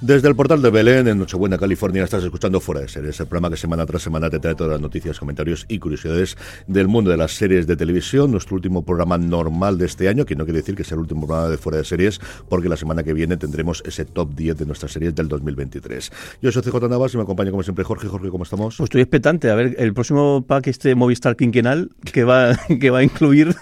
Desde el portal de Belén, en Nochebuena, California, estás escuchando Fuera de Series, el programa que semana tras semana te trae todas las noticias, comentarios y curiosidades del mundo de las series de televisión. Nuestro último programa normal de este año, que no quiere decir que sea el último programa de Fuera de Series, porque la semana que viene tendremos ese top 10 de nuestras series del 2023. Yo soy CJ Navas y me acompaña como siempre Jorge. Jorge, ¿cómo estamos? Pues estoy expectante a ver el próximo pack este Movistar quinquenal que va, que va a incluir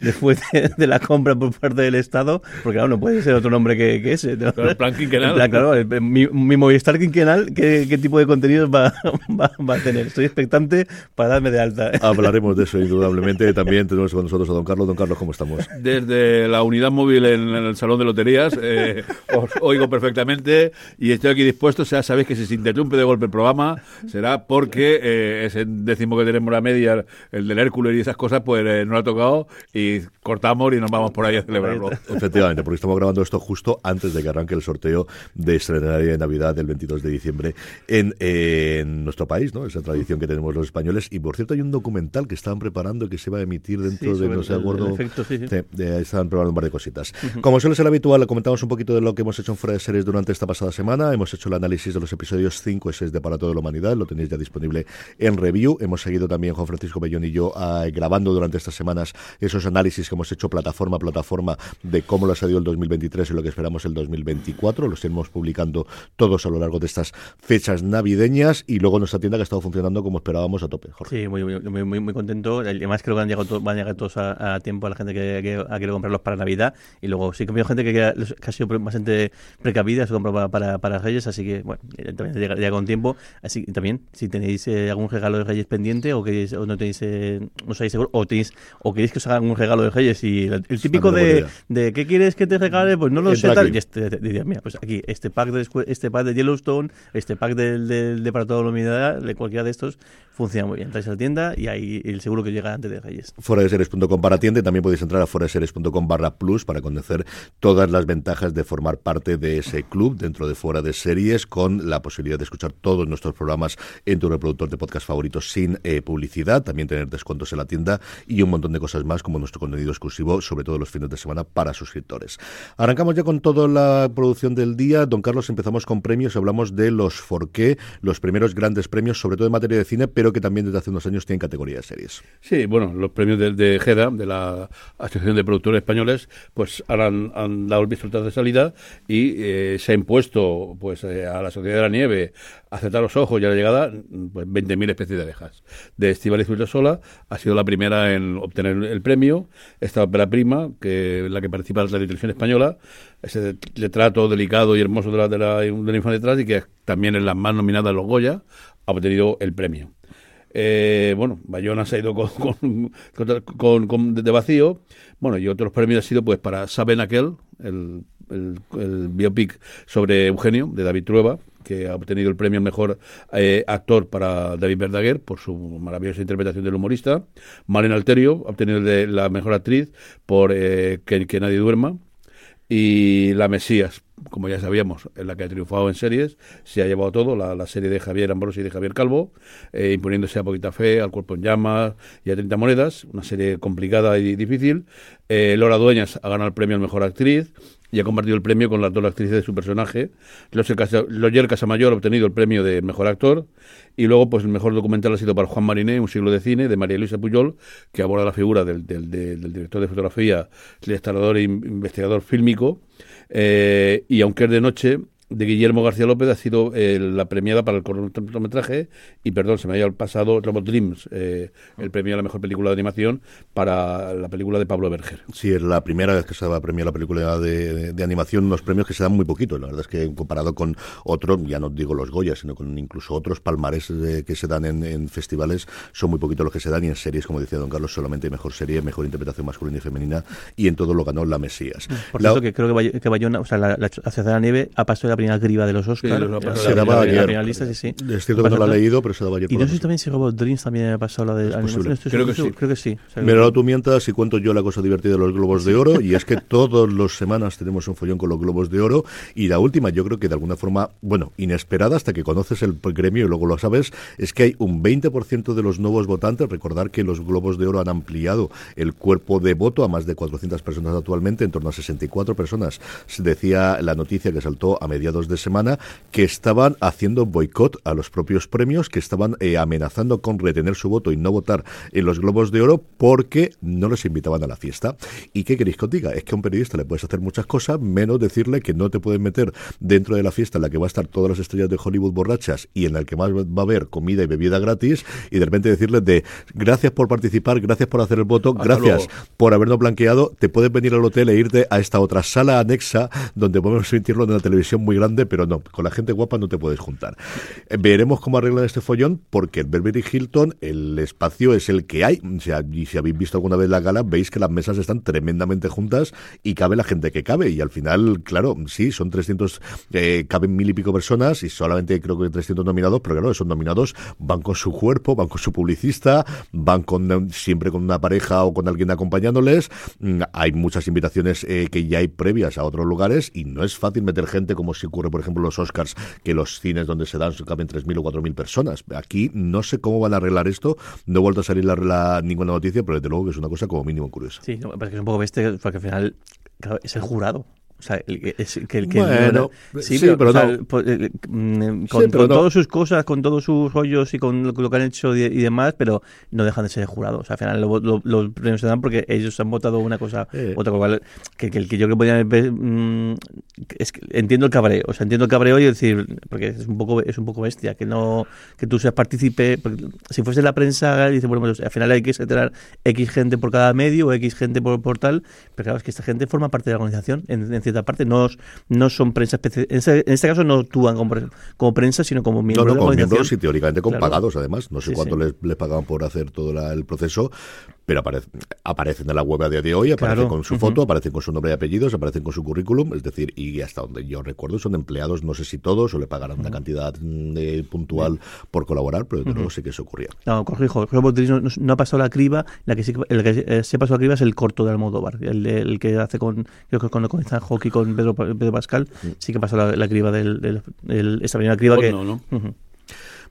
después de, la compra por parte del Estado, porque claro, no puede ser otro nombre que, ese. el plan quinquenal. claro, mi, mi, Movistar quinquenal, ¿qué, ¿qué, tipo de contenidos va, va, a tener? Estoy expectante para darme de alta. Hablaremos de eso, indudablemente. También tenemos con nosotros a don Carlos. Don Carlos, ¿cómo estamos? Desde la unidad móvil en, el Salón de Loterías, eh, os oigo perfectamente y estoy aquí dispuesto. O sea, sabéis que si se interrumpe de golpe el programa, será porque eh, ese décimo que tenemos la media, el del Hércules y esas cosas, pues eh, no ha tocado y cortamos y nos vamos por ahí a celebrarlo. Efectivamente, porque estamos grabando esto justo antes de que arranque el sorteo de estrenar de Navidad del 22 de diciembre en, en, nuestro país, ¿no? Esa tradición que tenemos los españoles. Y por cierto, hay un documental que estaban preparando que se va a emitir dentro de, no sé, acuerdo. Sí, estaban preparando un par de cositas. Como suele ser habitual, comentamos un poquito de lo que hemos hecho en Fuera de Series durante esta pasada semana. Hemos hecho el análisis de los episodios 5 y 6 de Para toda la Humanidad. Lo tenéis ya disponible en review. Hemos seguido también Juan Francisco Bellón y yo ah, grabando durante estas semanas esos análisis que hemos hecho plataforma a plataforma de cómo lo ha salido el 2023 y lo que esperamos el 2024. Los iremos publicando todos a lo largo de estas fechas navideñas y luego nuestra tienda que ha estado funcionando como esperábamos a tope. Jorge. Sí, muy, muy, muy, muy contento. Además creo que han llegado, van a llegar todos a, tiempo a la gente que, ha querido comprarlos para Navidad y luego sí que ha gente que, ha sido bastante precavida, se compró para, para, para, Reyes, así que bueno, también llega, llega con tiempo. Así que también, si tenéis eh, algún regalo de Reyes pendiente o que o no tenéis, eh, no sabéis seguro, o, tenéis, o queréis que os hagan un regalo de Reyes y el, típico de, de, ¿qué quieres que te regale? Pues no lo sé tal. Y este, mira, pues aquí, este pack de, este pack de Yellowstone, este pack del, del de para toda la humanidad, de cualquiera de estos, funciona muy bien. Traes a la tienda y ahí el seguro que llega antes de Reyes. Foradeseries.com para tienda y también podéis entrar a foradeseries.com barra plus para conocer todas las ventajas de formar parte de ese club dentro de Fuera de Series con la posibilidad de escuchar todos nuestros programas en tu reproductor de podcast favoritos sin eh, publicidad, también tener descuentos en la tienda y un montón de cosas más como nuestro contenido exclusivo, sobre todo los fines de semana para suscriptores. Arrancamos ya con toda la producción del día. Don Carlos, empezamos con premios, hablamos de los Forqué, los primeros grandes premios, sobre todo en materia de cine, pero que también desde hace unos años tienen categoría de series. Sí, bueno, los premios de, de GEDA, de la Asociación de Productores Españoles, pues ahora han, dado el visto de salida y eh, se ha impuesto pues eh, a la Sociedad de la Nieve a aceptar los ojos y a la llegada pues 20.000 especies de abejas. De Estivaliz Sola ha sido la primera en obtener el premio. Esta ópera prima, que la que participa en la televisión española, ese retrato delicado y hermoso de la, de la, de la infancia detrás y que también es la más nominada a los Goya, ha obtenido el premio. Eh, bueno, Bayona se ha ido con, con, de vacío. Bueno, y otros premios han sido pues para Saben Aquel, el, el, biopic sobre Eugenio, de David Trueba, que ha obtenido el premio mejor eh, actor para David Verdaguer por su maravillosa interpretación del humorista. Malen Alterio ha obtenido la mejor actriz por eh, que Nadie Duerma. Y La Mesías como ya sabíamos, en la que ha triunfado en series, se ha llevado todo, la, serie de Javier Ambrosi y de Javier Calvo, eh, imponiéndose a Poquita Fe, al Cuerpo en Llamas y a 30 Monedas, una serie complicada y difícil. Eh, Laura Dueñas ha ganado el premio a Mejor Actriz y ha compartido el premio con las dos actrices de su personaje. Loyer Casamayor ha obtenido el premio de Mejor Actor y luego pues el mejor documental ha sido para Juan Mariné, Un siglo de cine, de María Luisa Puyol, que aborda la figura del, del, director de fotografía, restaurador e investigador fílmico. Eh, y aunque es de noche, de Guillermo García López ha sido eh, la premiada para el cortometraje y perdón, se me había pasado Robot Dreams, eh, el premio a la mejor película de animación para la película de Pablo Berger. Sí, es la primera vez que se va a premiar la película de, animación, unos premios que se dan muy poquito, la verdad es que comparado con otros, ya no digo los Goya, sino con incluso otros palmares que se dan en, festivales, son muy poquitos los que se dan y en series, como decía don Carlos, solamente mejor serie, mejor interpretación masculina y femenina y en todo lo ganó La Mesías. Por cierto, que creo que, Bayona, o sea, la, la, de la Nieve ha pasado la primera criba de los Oscars. lo pasado Se la daba ayer. finalistas, sí, sí. Es cierto que no lo he leído, pero se daba ayer. Y no la sé si también si Robot Dreams también ha pasado la de animación. Creo que sí. Creo que sí. Mira, ahora tú mientas y cuento yo la cosa divertida de los Globos de Oro, y es que todas las semanas tenemos un follón con los Globos de Oro, y la última, yo creo que de alguna forma, bueno, inesperada hasta que conoces el gremio y luego lo sabes, es que hay un 20% de los nuevos votantes, recordar que los Globos de Oro han ampliado el cuerpo de voto a más de 400 personas actualmente, en torno a 64 personas, se decía la noticia que saltó a mediados de semana, que estaban haciendo boicot a los propios premios, que estaban eh, amenazando con retener su voto y no votar en los Globos de Oro porque no les invitaban a la fiesta. ¿Y qué queréis que os diga? Es que a un periodista le puedes hacer muchas cosas, menos decirle que no te pueden meter dentro de la fiesta en la que va a estar todas las estrellas de Hollywood borrachas y en la que más va a haber comida y bebida gratis y de repente decirles de gracias por participar, gracias por hacer el voto, Hasta gracias luego. por habernos blanqueado, te puedes venir al hotel e irte a esta otra sala anexa donde podemos emitirlo en una televisión muy grande, pero no, con la gente guapa no te puedes juntar. Eh, Veremos cómo arreglan este follón, porque el Beverly Hilton, el espacio es el que hay. O sea, y si habéis visto alguna vez la gala, veis que las mesas están tremendamente juntas y cabe la gente que cabe. Y al final, claro, sí, son 300, eh, caben mil y pico personas y solamente creo que 300 nominados, pero claro, esos nominados van con su cuerpo, van con su publicista, van con eh, siempre con una pareja o con alguien acompañándoles. Mm, Hay muchas invitaciones eh, que ya hay previas a otros lugares y no es fácil meter gente como si ocurre, por ejemplo, los Oscars, que los cines donde se dan caben 3.000 o 4.000 personas. Aquí no sé cómo van a arreglar esto. No he vuelto a salir la, ninguna noticia, pero desde luego que es una cosa como mínimo curiosa. Sí, no, es que es un poco bestia porque al final claro, es el jurado. O sea, el, que- es que el que... Bueno, sí, sí, pero, pero o sea, no. po- eh, mm, con, Sí, pero con no. todas sus cosas, con todos sus rollos y con lo, lo que han hecho y, y demás, pero no dejan de ser el jurado. O sea, al final lo- lo- los premios se dan porque ellos han votado una cosa, Eh. otra cosa. Que, que el que yo que podía mm, es que entiendo el cabreo, o sea, entiendo el cabreo y decir, porque es un poco es un poco bestia, que no que tú seas partícipe, si fuese la prensa, dice, bueno, pues al final hay que tener X gente por cada medio o X gente por, por tal, pero claro, es que esta gente forma parte de la organización, en, en cierta parte, no, no son prensa especi- en, este, en este caso no actúan como, como prensa, sino como No, miembros no, de la con organización. miembros y teóricamente con Claro. pagados, además. No sé Sí, cuánto sí. Les, les pagaban por hacer todo la- el proceso, pero aparece- aparecen en la web a día de hoy, aparecen Claro. con su foto, aparecen con su nombre y apellidos, aparecen con su currículum, es decir, y hasta donde yo recuerdo son empleados, no sé si todos, o le pagarán una cantidad mm, de puntual por colaborar, pero desde luego sí que eso ocurría. No, corrijo, no, no- no ha pasado la criba, la que sí que- el que eh, se pasó la criba es el corto de Almodóvar, el, de- el que hace con, creo que con, con Ethan Hawke y con Pedro, Pedro Pascal, sí que pasó la, la criba del, del- del- esa primera criba que... No, no. Ujú.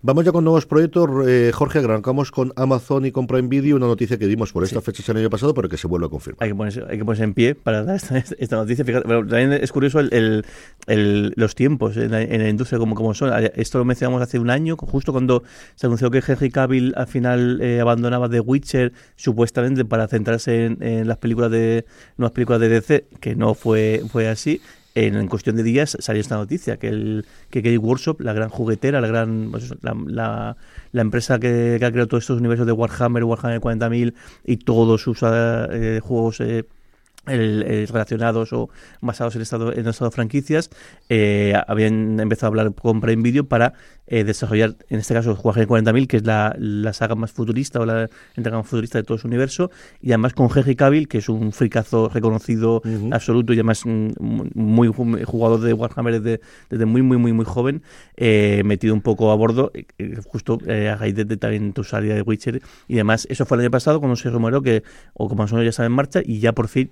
Vamos ya con nuevos proyectos. Eh, Jorge, arrancamos con Amazon y con Prime Video, una noticia que dimos por estas fechas el año pasado, pero que se vuelve a confirmar. Hay que, ponerse, hay que ponerse en pie para dar esta, esta noticia. Fíjate, bueno, también es curioso el, el- el- los tiempos en la, en la industria como, como son. Esto lo mencionamos hace un año, justo cuando se anunció que Henry Cavill al final eh, abandonaba The Witcher, supuestamente para centrarse en, en las películas de nuevas películas de DC, que no fue, fue así. En, cuestión de días salió esta noticia, que el que Workshop, la gran juguetera, la gran pues la, la- la empresa que, ha creado todos estos universos de Warhammer, Warhammer 40.000 y todos sus eh, juegos eh, el- el relacionados o basados en estado en estado de franquicias eh, habían empezado a hablar con Prime Video para eh, desarrollar en este caso Warhammer 40.000 que es la, la saga más futurista o la entrega más futurista de todo su universo y además con Henry Cavill que es un fricazo reconocido absoluto y además mm, muy ju- jugador de Warhammer desde, desde muy muy muy muy joven eh, metido un poco a bordo eh, eh, justo a raíz de, de también tu salida de Witcher. Y demás eso fue el año pasado cuando se rumoreó que o como ya estaba en marcha y ya por fin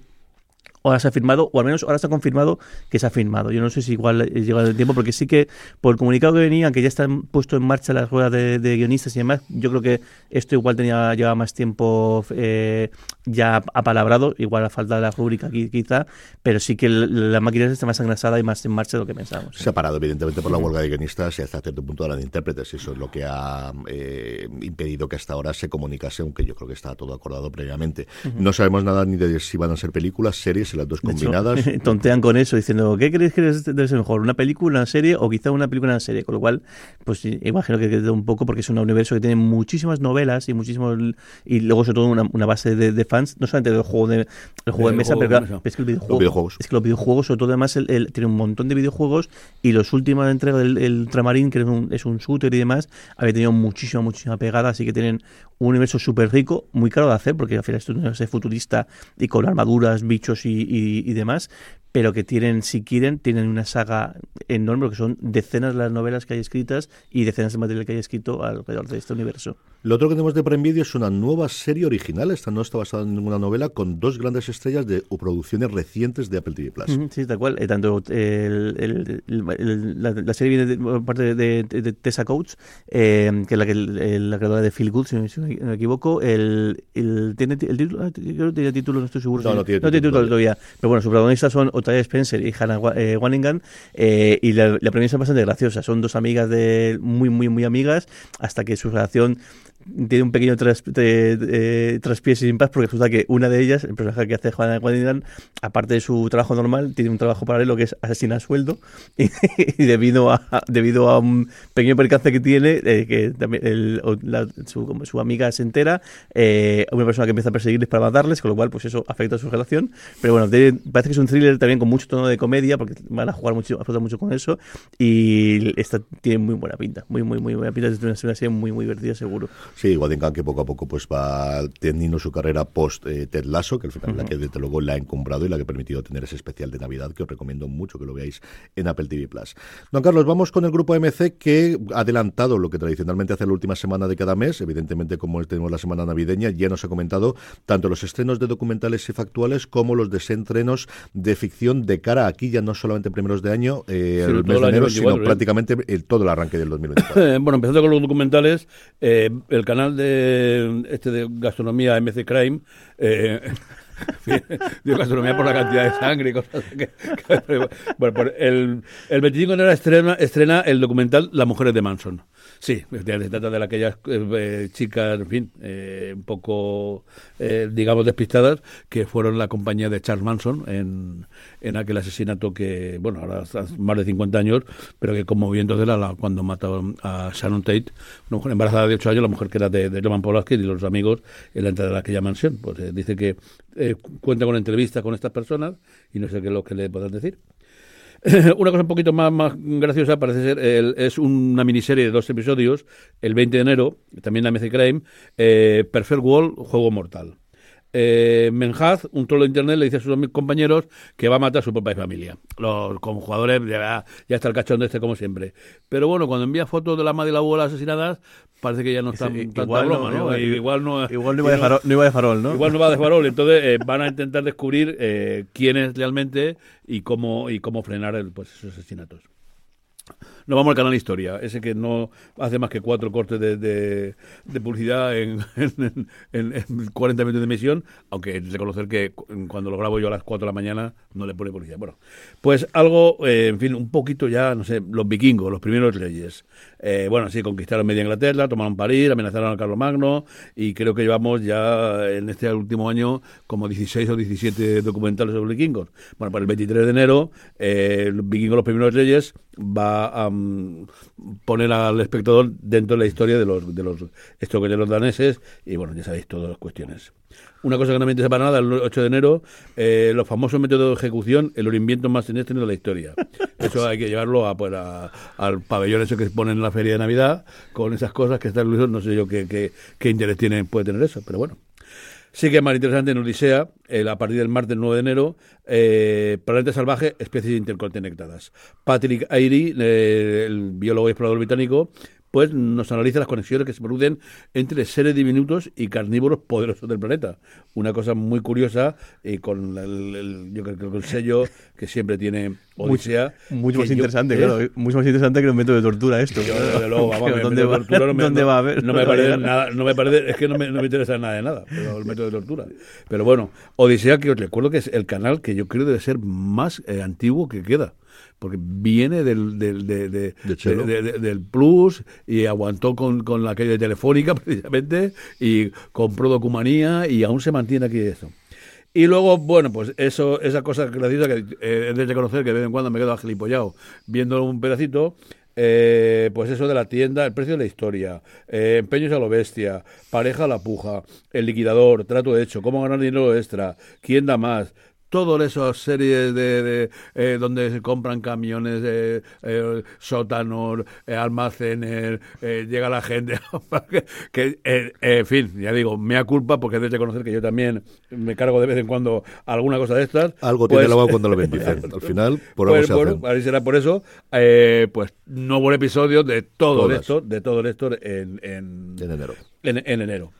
ahora se ha firmado, o al menos ahora se ha confirmado que se ha firmado. Yo no sé si igual eh, llega el tiempo, porque sí que por el comunicado que venía, que ya están puesto en marcha las ruedas de, guionistas y demás, yo creo que esto igual tenía lleva más tiempo eh, ya apalabrado, igual a falta de la rúbrica aquí, quizá, pero sí que la máquina está más engrasada y más en marcha de lo que pensábamos. Se ha parado, evidentemente, por la huelga de guionistas y hasta cierto punto la de intérpretes. Y eso es lo que ha eh, impedido que hasta ahora se comunicase, aunque yo creo que está todo acordado previamente. No sabemos nada ni de si van a ser películas, series, las dos De hecho, combinadas. tontean con eso, diciendo, ¿qué crees que debe ser mejor? ¿Una película, una serie o quizá una película, una serie? Con lo cual, pues imagino que queda un poco porque es un universo que tiene muchísimas novelas y muchísimos y luego sobre todo una, una base de, de fans, no solamente del juego de, el juego de mesa, juego pero de claro, mesa. es que el videojuego, Los videojuegos. es que los videojuegos, sobre todo además, el, el- tiene un montón de videojuegos y los últimos entregas del el Ultramarín, que es un, es un shooter y demás, había tenido muchísima, muchísima pegada, así que tienen un universo súper rico, muy caro de hacer, porque al final esto es un universo futurista y con armaduras, bichos y, y- y demás, pero que tienen, si quieren, tienen una saga enorme, que son decenas de las novelas que hay escritas y decenas de material que hay escrito alrededor de este universo. Lo otro que tenemos de Prime Video es una nueva serie original, esta no está basada en ninguna novela, con dos grandes estrellas de producciones recientes de Apple TV Plus. Sí, tal cual. Eh, tanto el, la, serie viene de parte de, Tessa Coates, eh, que es la, que, la creadora de Feel Good, si, no me equivoco. El, ¿Tiene el título? Ah, creo que tiene título, no estoy seguro. No, no tiene, título, todavía. Pero bueno, sus protagonistas son Spencer y Hannah eh, Wanningham. Eh, y la, la premisa es bastante graciosa. Son dos amigas de muy, muy, muy amigas, hasta que su relación tiene un pequeño tras, de, traspiés sin paz porque resulta que una de ellas, el personaje que hace Juana Guadigan, aparte de su trabajo normal, tiene un trabajo paralelo que es asesinar a sueldo y, debido a debido a un pequeño percance que tiene, eh, que también su, su, amiga se entera, eh, una persona que empieza a perseguirles para matarles, con lo cual pues eso afecta a su relación. Pero bueno, parece que es un thriller también con mucho tono de comedia porque van a jugar mucho, a mucho con eso y esta tiene muy buena pinta, muy muy muy buena pinta, es una, serie muy muy divertida seguro. Sí, Waddingham que poco a poco pues va teniendo su carrera post eh, Ted Lasso, que al final la que desde luego la ha encumbrado y la que ha permitido tener ese especial de Navidad que os recomiendo mucho que lo veáis en Apple TV Plus. Don Carlos, vamos con el grupo MC que ha adelantado lo que tradicionalmente hace la última semana de cada mes. Evidentemente, como tenemos la semana navideña, ya nos ha comentado tanto los estrenos de documentales y factuales como los desentrenos de ficción de cara aquí, ya no solamente primeros de año, eh, el mes de enero, sino ¿eh? prácticamente el, todo el arranque del 2024. bueno, empezando con los documentales, eh, el canal de este de gastronomía MC Crime eh, de gastronomía por la cantidad de sangre y cosas bueno, el, el 25 de enero estrena, estrena el documental Las mujeres de Manson Sí, se trata de aquellas eh, chicas, en fin, eh, un poco, eh, digamos, despistadas, que fueron la compañía de Charles Manson en, en aquel asesinato que, bueno, ahora hace más de 50 años, pero que conmovió de la, cuando mataron a Shannon Tate, una mujer embarazada de 8 años, la mujer que era de, de Roman Polanski y los amigos en la entrada de aquella mansión. Pues dice que cuenta con entrevistas con estas personas y no sé qué es lo que le podrán decir. Una cosa un poquito más, más graciosa parece ser, es una miniserie de dos episodios, el 20 de enero, también de MC Crime, eh, Perfect Wall, Juego Mortal eh, Menhaz, un trolo de internet, le dice a sus compañeros que va a matar a su propia familia. Los como jugadores ya, ya está el cachón de este como siempre. Pero bueno, cuando envía fotos de la madre y la abuela asesinadas, parece que ya no está tanta broma, ¿no? Igual, no, igual no, iba de farol, no iba de farol, ¿no? Igual no va de farol. Entonces eh, van a intentar descubrir eh, quién es realmente y cómo y cómo frenar el, pues, esos asesinatos. Nos vamos al canal Historia, ese que no hace más que cuatro cortes de, de, publicidad en, en, 40 minutos de emisión, aunque es de conocer que cuando lo grabo yo a las 4 de la mañana no le pone publicidad. Bueno, pues algo, eh, en fin, un poquito ya, no sé, los vikingos, los primeros reyes. Eh, bueno, sí, conquistaron media Inglaterra, tomaron París, amenazaron a Carlos Magno y creo que llevamos ya en este último año como 16 o 17 documentales sobre vikingos. Bueno, para el 23 de enero, eh, los primeros reyes, va a poner al espectador dentro de la historia de los, de los los daneses y bueno, ya sabéis todas las cuestiones. Una cosa que no me interesa para nada, el 8 de enero, eh, los famosos métodos de ejecución, el invento más siniestro de la historia. Eso hay que llevarlo a, pues, al pabellón ese que se pone en la feria de Navidad, con esas cosas que está no sé yo qué, qué, interés tiene, puede tener eso, pero bueno. Sí que es más interesante en Odisea, a partir del martes 9 de enero, eh, Planeta Salvaje, especies interconectadas. Patrick Airy, eh, el biólogo y explorador británico, pues nos analiza las conexiones que se producen entre seres diminutos y carnívoros poderosos del planeta. Una cosa muy curiosa y con el, yo creo que el sello que siempre tiene Odisea. Mucho, más interesante, claro. Mucho más interesante que el método de tortura esto. ¿Dónde, va, no va a haber? No me parece nada, no me parece, es que no me, no me interesa nada de nada, pero el método de tortura. Pero bueno, Odisea, que os recuerdo que es el canal que yo creo debe ser más eh, antiguo que queda porque viene del, del, del Plus y aguantó con, con la calle telefónica precisamente y compró Documanía y aún se mantiene aquí eso. Y luego, bueno, pues eso, esa cosa graciosa que eh, es de reconocer que de vez en cuando me quedo agilipollado viendo un pedacito, eh, pues eso de la tienda, el precio de la historia, eh, empeños a lo bestia, pareja a la puja, el liquidador, trato hecho, cómo ganar dinero extra, quién da más, todas esas series de, de, eh, donde se compran camiones, eh, eh, sótanos, eh, almacenes, eh, llega la gente, que, eh, en fin, ya digo, mea culpa porque debes de conocer que yo también me cargo de vez en cuando alguna cosa de estas. Algo Pues- tiene el agua cuando lo bendicen. Al final, por algo pues, se bueno, ahí será por eso. pues nuevo episodio de todo Todas. esto, de todo esto en, en, En enero. en- en enero.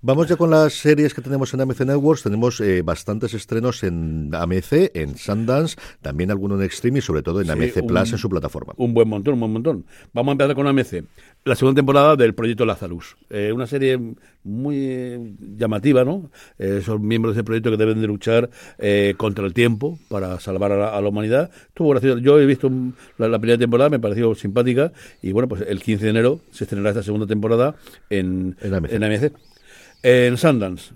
Vamos ya con las series que tenemos en AMC Networks. Tenemos eh, bastantes estrenos en AMC, en Sundance, también algunos en Extreme y sobre todo en Sí, AMC un- Plus en su plataforma. Un buen montón, un buen montón. Vamos a empezar con AMC. La segunda temporada del Proyecto Lazarus. Eh, una serie muy eh, llamativa, ¿no? Eh, son miembros de ese proyecto que deben de luchar eh, contra el tiempo para salvar a la, a la humanidad. Estuvo gracioso. Yo he visto la, la primera temporada, me pareció simpática. Y bueno, pues el 15 de enero se estrenará esta segunda temporada en, En AMC. en AMC. En Sundance.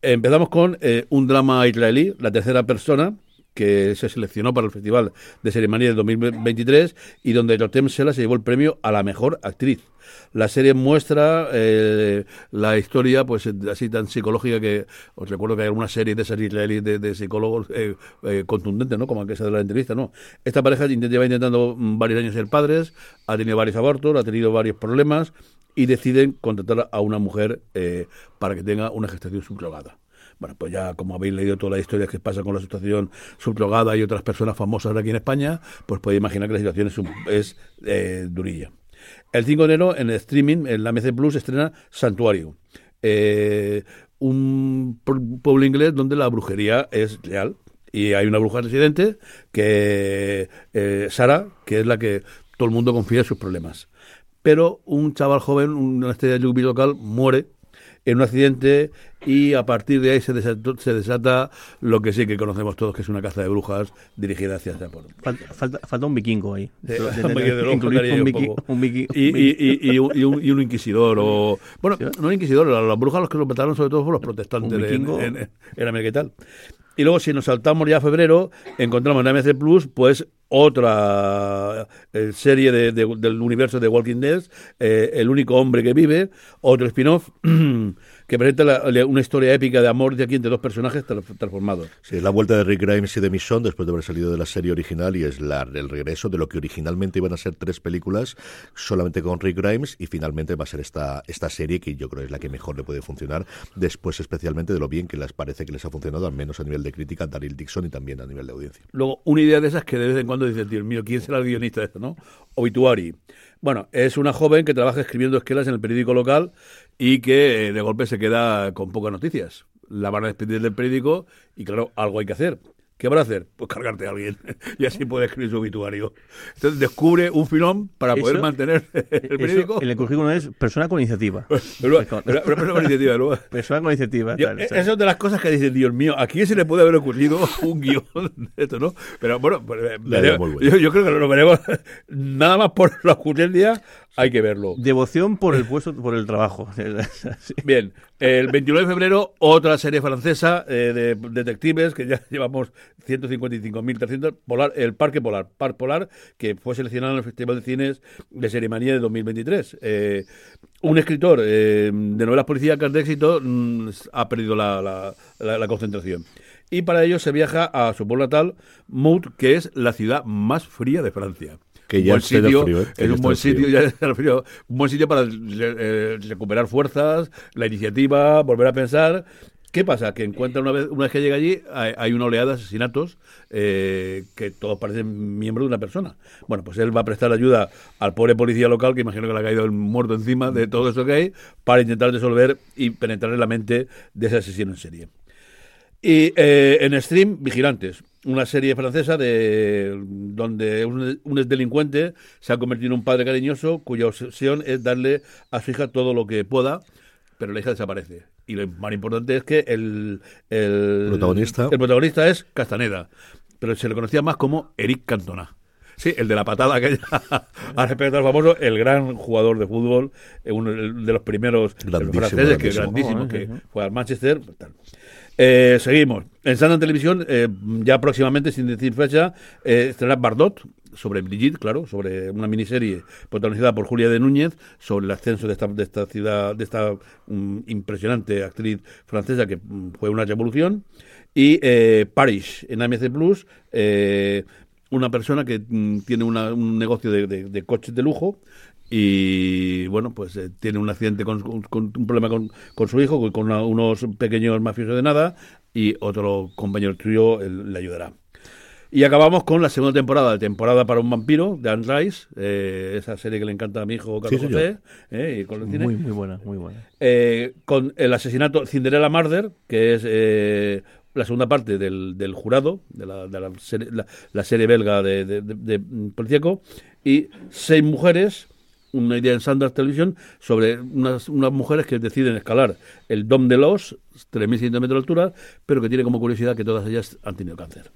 Empezamos con eh, un drama israelí, La tercera persona, que se seleccionó para el Festival de Ceremonia de 2023 y donde Rotem Sela se llevó el premio a la mejor actriz. La serie muestra eh, la historia, pues así tan psicológica que os recuerdo que hay alguna serie de israelíes de, psicólogos eh, eh, contundentes, ¿no? Como esa de la entrevista, ¿no? Esta pareja lleva intentando varios años ser padres, ha tenido varios abortos, ha tenido varios problemas y deciden contratar a una mujer eh, para que tenga una gestación subrogada. Bueno, pues ya como habéis leído toda la historia que pasa con la situación subrogada y otras personas famosas aquí en España, pues podéis imaginar que la situación es, eh, durilla. El 5 de enero en el streaming, en la MC Plus, estrena Santuario. Eh, un pu- pueblo inglés donde la brujería es real. Y hay una bruja residente, que eh, Sara, que es la que todo el mundo confía en sus problemas. Pero un chaval joven, una estrella de rugby local, muere en un accidente y a partir de ahí se desata, se desata lo que sí que conocemos todos, que es una caza de brujas dirigida hacia Japón. Falta, falta, falta un vikingo ahí. Y, un inquisidor, o. Bueno, no un inquisidor, la- las brujas los que lo mataron sobre todo fueron los protestantes en- en América y tal. Y luego, si nos saltamos ya a febrero, encontramos en AMC Plus, pues otra eh, serie de- de- del universo de Walking Dead, eh, El único hombre que vive, otro spin-off que presenta la- una historia épica de amor de aquí entre dos personajes tra- transformados. Sí, es la vuelta de Rick Grimes y de Michonne después de haber salido de la serie original y es la, el regreso de lo que originalmente iban a ser tres películas solamente con Rick Grimes y finalmente va a ser esta, esta serie que yo creo es la que mejor le puede funcionar después especialmente de lo bien que les parece que les ha funcionado al menos a nivel de crítica Daryl Dixon y también a nivel de audiencia. Luego, una idea de esas que de vez en cuando dices, Dios mío, ¿quién será el guionista esto, no? Obituary. Bueno, es una joven que trabaja escribiendo esquelas en el periódico local y que eh, de golpe se queda con pocas noticias. La van a despedir del periódico y, claro, algo hay que hacer. ¿Qué van a hacer? Pues cargarte a alguien y así puede escribir su obituario. Entonces descubre un filón para poder Eso- mantener el Eso, periódico. en el currículum es persona con iniciativa. Pero, pero- pero- pero con iniciativa, ¿no? Persona con iniciativa. Yo, tal, tal. eso es de las cosas que dices, Dios mío, ¿a quién se le puede haber ocurrido un guion de esto, no? Pero bueno, pues, eh, veremos. yo, yo creo que lo veremos. Nada más por la ocurrencia, hay que verlo. Devoción por el puesto, por el trabajo. Sí. Bien, el 29 de febrero, otra serie francesa eh, de detectives, que ya llevamos 155.300, Polar, El Parque Polar, Parque Polar, que fue seleccionado en el Festival de Cines de Serimanía de 2023. Eh, un escritor eh, de novelas policíacas de éxito mm, ha perdido la, la- la- la concentración. Y para ello se viaja a su pueblo natal, Mout, que es la ciudad más fría de Francia. Que Un ya buen esté del sitio, frío, ¿eh? Que es un buen sitio, ya frío, un buen sitio para eh, recuperar fuerzas, la iniciativa, volver a pensar. ¿Qué pasa? Que encuentra una vez, una vez que llega allí, hay, hay una oleada de asesinatos eh, que todos parecen miembros de una persona. Bueno, pues él va a prestar ayuda al pobre policía local, que imagino que le ha caído el muerto encima de todo eso que hay, para intentar resolver y penetrar en la mente de ese asesino en serie. Y eh, en Stream, Vigilantes, una serie francesa de donde un, un exdelincuente se ha convertido en un padre cariñoso cuya obsesión es darle a su hija todo lo que pueda, pero la hija desaparece. Y lo más importante es que el, el, Protagonista. el protagonista es Castaneda, pero se le conocía más como Eric Cantona. Sí, el de la patada aquella a respeto al famoso, el gran jugador de fútbol, eh, uno de los primeros Grandísimo, franceses, que grandísimo. grandísimo, que sí, sí. fue al Manchester. tal. Eh, seguimos. En Santa Televisión, eh, ya próximamente, sin decir fecha, eh, estrenará Bardot, sobre Brigitte, claro, sobre una miniserie protagonizada por Julia de Núñez, sobre el ascenso de esta, de esta ciudad, de esta mm, impresionante actriz francesa que mm, fue una revolución. Y eh, Parish en AMC Plus, eh, una persona que mm, tiene una- un negocio de, de- de coches de lujo y bueno, pues eh, tiene un accidente con, con- con un problema con, con su hijo, con, una- unos pequeños mafiosos de nada y otro compañero tuyo le ayudará. Y acabamos con la segunda temporada, de temporada para un vampiro, de Anne Rice, eh, esa serie que le encanta a mi hijo Carlos Sí. José, eh, y con el cine. Muy, muy buena, muy buena. Eh, con el asesinato Cinderella Murder, que es eh, la segunda parte del, del jurado, de la, de la serie, la- la serie belga de, de, policíaco, y seis mujeres, una idea en Sanders Television, sobre unas, unas mujeres que deciden escalar el Dom de los 3.600 metros de altura, pero que tiene como curiosidad que todas ellas han tenido cáncer.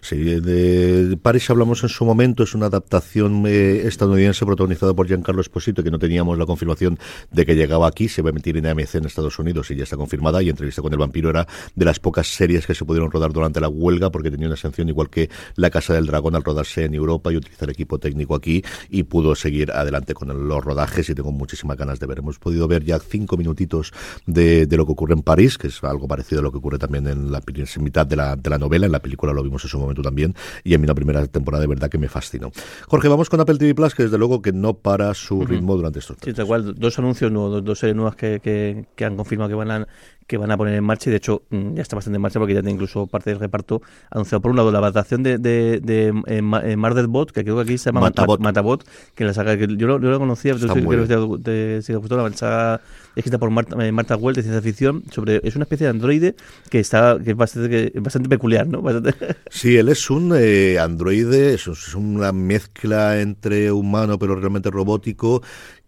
Sí, de Paris hablamos en su momento, es una adaptación eh, estadounidense protagonizada por Giancarlo Esposito, que no teníamos la confirmación de que llegaba aquí, se va a emitir en AMC en Estados Unidos y ya está confirmada, y Entrevista con el Vampiro era de las pocas series que se pudieron rodar durante la huelga, porque tenía una sanción igual que La Casa del Dragón al rodarse en Europa y utilizar equipo técnico aquí, y pudo seguir adelante con los rodajes y tengo muchísimas ganas de ver. Hemos podido ver ya cinco minutitos de, de lo que ocurre en París, que es algo parecido a lo que ocurre también en la en mitad de la, de la novela, en la película lo vimos en su momento también, y a mí la primera temporada de verdad que me fascinó. Jorge, vamos con Apple TV Plus, que desde luego que no para su ritmo durante estos Sí, meses. tal cual, dos anuncios nuevos, dos, dos series nuevas que, que, que han confirmado que van a que van a poner en marcha. Y de hecho mm, ya está bastante en marcha porque ya tiene incluso parte del reparto anunciado. Por un lado la adaptación de, de, de eh, Ma- eh, Murdered Bot que creo que aquí se llama Matabot. Mat- Matabot que la saga que yo lo, yo lo conocía pero sí, muy creo que te, te- si te gustó la saga escrita por Marta, eh, Marta Wells de ciencia ficción sobre es una especie de androide que está que es bastante, que bastante peculiar ¿no? Bastante- Sí, él es un eh, androide, es, es una mezcla entre humano pero realmente robótico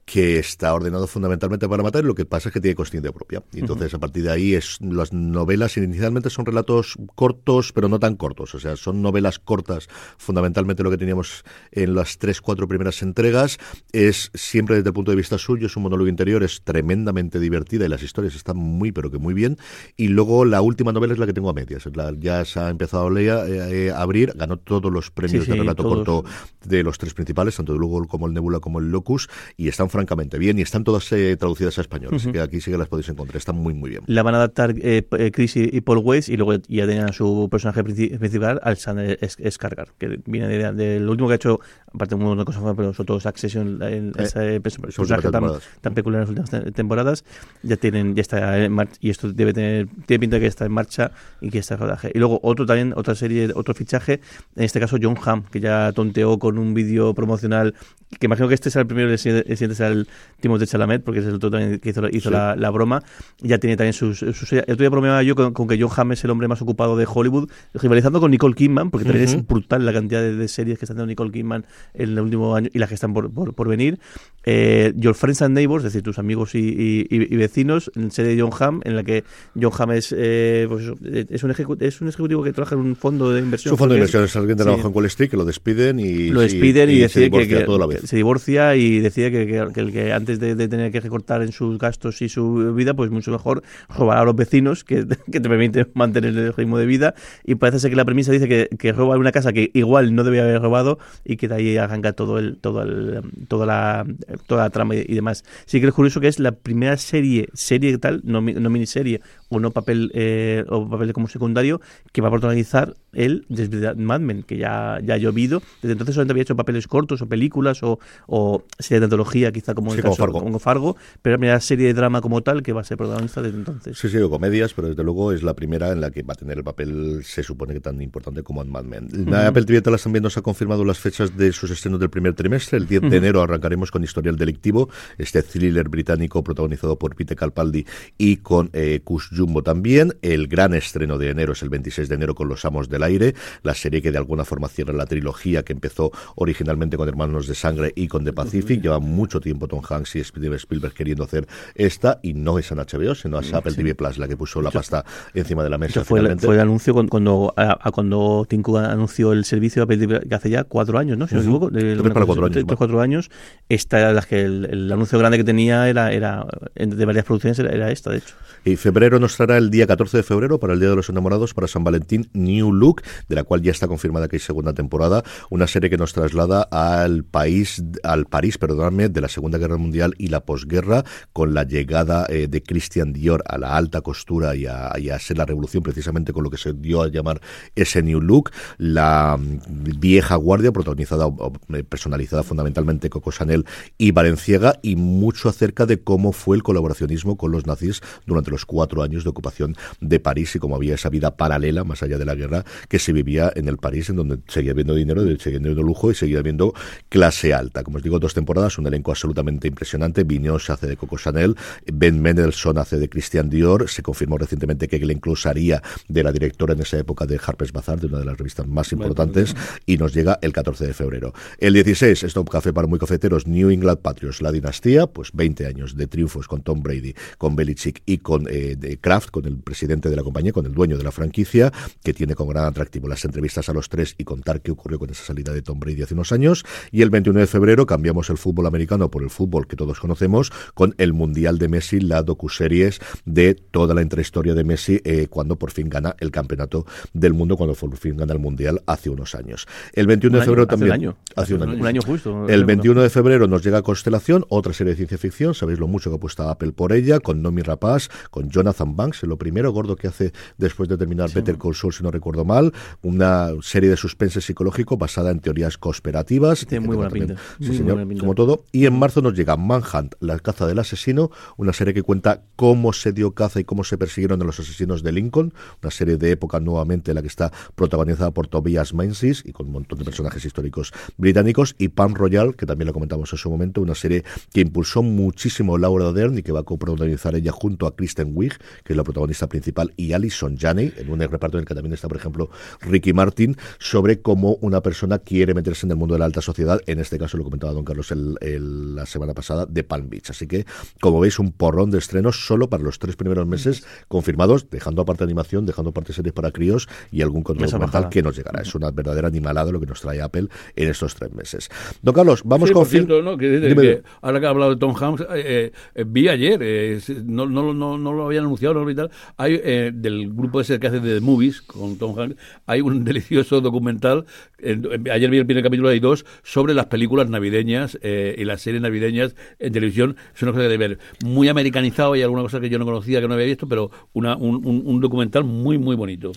que está ordenado fundamentalmente para matar y lo que pasa es que tiene conciencia propia. Entonces, a partir de ahí, es las novelas inicialmente son relatos cortos, pero no tan cortos. O sea, son novelas cortas, fundamentalmente lo que teníamos en las tres, cuatro primeras entregas. Es siempre desde el punto de vista suyo, es un monólogo interior, es tremendamente divertida y las historias están muy, pero que muy bien. Y luego la última novela es la que tengo a medias. la- ya se ha empezado a, leer, eh, a abrir, ganó todos los premios Sí, de relato todos. corto de los tres principales, tanto el Lugo como el Nebula como el Locus, y están francamente bien y están todas eh, traducidas a español. Así que aquí sí que las podéis encontrar. Están muy, muy bien. la van a adaptar eh, eh, Chris y, Paul Weiss y luego ya tenían a su personaje princi- principal, Alexander Es- Skarsgård, que viene de, de- lo último que ha hecho, aparte de un montón de cosas, pero sobre todo Succession, en Eh, ese personaje tan, tan peculiar en las últimas te- temporadas, ya tienen, ya está en marcha, y esto debe tener, tiene pinta de que está en marcha y que está en rodaje. Y luego otro también, otra serie, otro fichaje, en este caso John Hamm, que ya tonteó con un vídeo promocional, que imagino que este será el primero y el siguiente será el Timothée Chalamet, porque es el otro también que hizo, hizo Sí. la, la broma, ya tiene también sus, sus. El otro día bromeaba yo con, con que John Hamm es el hombre más ocupado de Hollywood, rivalizando con Nicole Kidman, porque también es brutal la cantidad de, de series que están dando Nicole Kidman en el último año y las que están por, por, por venir. Eh, Your Friends and Neighbors, es decir, tus amigos y, y- y- y vecinos, en serie de John Hamm, en la que John Hamm es, eh, pues eso, eh, es, un es un ejecutivo que trabaja en un fondo de inversión. un fondo de que es. alguien de Sí. trabajo en Wall Street que lo despiden y, lo despiden y, se decide que, divorcia que- toda la que vez. se divorcia y decide que, que- que el que antes de, de tener que recortar en sus gastos y su vida, pues mucho mejor robar a los vecinos que, que te permite mantener el ritmo de vida. Y parece ser que la premisa dice que, que roba una casa que igual no debía haber robado y que de ahí arranca todo el, todo el, toda la toda la trama y, y demás. Sí que es curioso que es la primera serie, serie tal, no, no miniserie o no papel eh, o papel como secundario que va a protagonizar él desde Mad Men, que ya, ya ha llovido. Desde entonces solamente había hecho papeles cortos o películas o, o serie de antología, como Sí, el como caso Fargo. como Fargo, pero la primera serie de drama como tal que va a ser protagonista desde entonces. Sí, sí, o comedias, pero desde luego es la primera en la que va a tener el papel, se supone que tan importante como en Mad Men. La Apple TV Plus también nos ha confirmado las fechas de sus estrenos del primer trimestre. El 10 de enero arrancaremos con Historial Delictivo, este thriller británico protagonizado por Peter Capaldi y con eh, Kush Jumbo también. El gran estreno de enero es el 26 de enero con Los Amos del Aire, la serie que de alguna forma cierra la trilogía que empezó originalmente con Hermanos de Sangre y con The Pacific. Lleva mucho tiempo Tom Hanks y Steven Spielberg queriendo hacer esta y no es en HBO, sino es Apple TV Plus la que puso la pasta encima de la mesa. Fue, el, finalmente. fue el anuncio cuando, cuando, a- a cuando Tim Cook anunció el servicio de Apple TV, que hace ya cuatro años, ¿no? Si no me equivoco. De, Tres para cuatro años, Tres, cuatro años. Esta era la que el, el anuncio grande que tenía era, era de varias producciones era, era esta, de hecho. Y febrero nos traerá el día 14 de febrero para el Día de los Enamorados para San Valentín New Look, de la cual ya está confirmada que hay segunda temporada, una serie que nos traslada al país, al París, perdonadme, de la Segunda Guerra Mundial y la posguerra, con la llegada eh, de Christian Dior a la alta costura y a, y a ser la revolución precisamente con lo que se dio a llamar ese New Look, la mm, vieja guardia protagonizada o eh, personalizada fundamentalmente Coco Chanel y Valenciaga y mucho acerca de cómo fue el colaboracionismo con los nazis durante los cuatro años de ocupación de París y cómo había esa vida paralela, más allá de la guerra, que se vivía en el París, en donde seguía habiendo dinero, seguía habiendo lujo y seguía habiendo clase alta. Como os digo, dos temporadas, un elenco absolutamente impresionante. Vigneault hace de Coco Chanel, Ben Mendelsohn hace de Christian Dior. Se confirmó recientemente que Glenn Close haría de la directora en esa época de Harper's Bazaar, de una de las revistas más importantes, y nos llega el 14 de febrero. El 16, esto café para muy cafeteros, New England Patriots, la dinastía, pues 20 años de triunfos con Tom Brady, con Belichick y con eh, de Kraft, con el presidente de la compañía, con el dueño de la franquicia, que tiene como gran atractivo las entrevistas a los tres y contar qué ocurrió con esa salida de Tom Brady hace unos años. Y el 21 de febrero cambiamos el fútbol americano por el fútbol que todos conocemos, con el Mundial de Messi, la docuseries de toda la intrahistoria de Messi, eh, cuando por fin gana el campeonato del mundo, cuando por fin gana el Mundial hace unos años. El 21 Un de febrero año, hace también. un año. Hace un año. Un año justo. El 21 de febrero nos llega Constelación, otra serie de ciencia ficción, sabéis lo mucho que apuesta Apple por ella, con Nomi Rapaz, con Jonathan Banks, lo primero gordo que hace después de terminar Better Call Saul, si no recuerdo mal, una serie de suspense psicológico basada en teorías conspirativas. Tiene muy buena también- pinta, sí, muy señor, buena pinta. como todo. Y en marzo nos llega Manhunt, la caza del asesino, una serie que cuenta cómo se dio caza y cómo se persiguieron a los asesinos de Lincoln, una serie de época nuevamente la que está protagonizada por Tobias Menzies y con un montón de personajes históricos británicos y Pam Royal, que también lo comentamos en su momento, una serie que impulsó muchísimo Laura Dern y que va a coprotagonizar ella junto a Kristen Wiig, que es la protagonista principal, y Alison Janney, en un reparto en el que también está, por ejemplo, Ricky Martin, sobre cómo una persona quiere meterse en el mundo de la alta sociedad, en este caso lo comentaba don Carlos el- el- la semana pasada, de Palm Beach. Así que, como veis, un porrón de estrenos solo para los tres primeros meses confirmados, dejando aparte animación, dejando aparte series para críos y algún documental bajada. que nos llegará. Es una verdadera animalada lo que nos trae Apple en estos tres meses. Don Carlos, vamos Sí, con film. cierto, ¿no? Que, Dime. que ahora que ha hablado de Tom Hanks, eh, eh, vi ayer, eh, no, no, no, no lo habían anunciado no, y tal, hay eh, del grupo ese que hace de The Movies con Tom Hanks, hay un delicioso documental, eh, ayer vi el primer capítulo, hay dos, sobre las películas navideñas eh, y las series navideñas en televisión. Es una cosa de ver muy americanizado, hay alguna cosa que yo no conocía, que no había visto, pero una, un, un- un documental muy, muy bonito.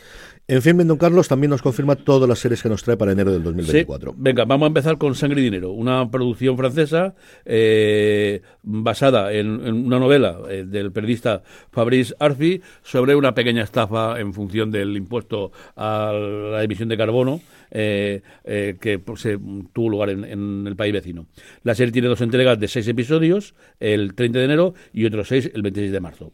En fin, Don Carlos también nos confirma todas las series que nos trae para enero del 2024. Sí. Venga, vamos a empezar con Sangre y Dinero, una producción francesa eh, basada en, en una novela eh, del periodista Fabrice Arfi sobre una pequeña estafa en función del impuesto a la emisión de carbono eh, eh, que pues, se tuvo lugar en, en el país vecino. La serie tiene dos entregas de seis episodios, el 30 de enero y otros seis el 26 de marzo.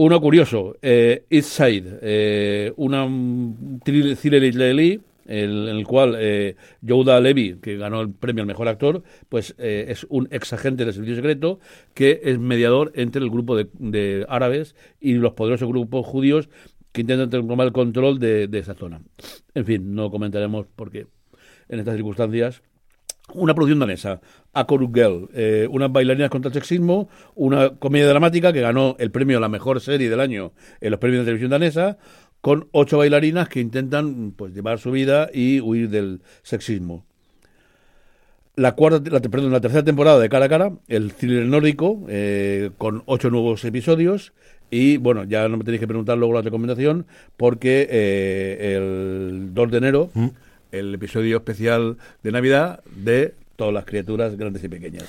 Uno curioso, eh, East Side, eh, una mm, thriller israelí el- en el cual eh, Yehuda Levy, que ganó el premio al mejor actor, pues eh, es un ex agente del servicio secreto que es mediador entre el grupo de, de árabes y los poderosos grupos judíos que intentan tomar el control de, de esa zona. En fin, no comentaremos porque en estas circunstancias una producción danesa, Akoruk Girl, eh, unas bailarinas contra el sexismo, una comedia dramática que ganó el premio a la mejor serie del año en los premios de televisión danesa, con ocho bailarinas que intentan pues llevar su vida y huir del sexismo. La cuarta, la, perdón, la tercera temporada de Cara a Cara, el thriller nórdico, eh, con ocho nuevos episodios. Y bueno, ya no me tenéis que preguntar luego la recomendación, porque eh, el 2 de enero, el episodio especial de Navidad de todas las criaturas grandes y pequeñas.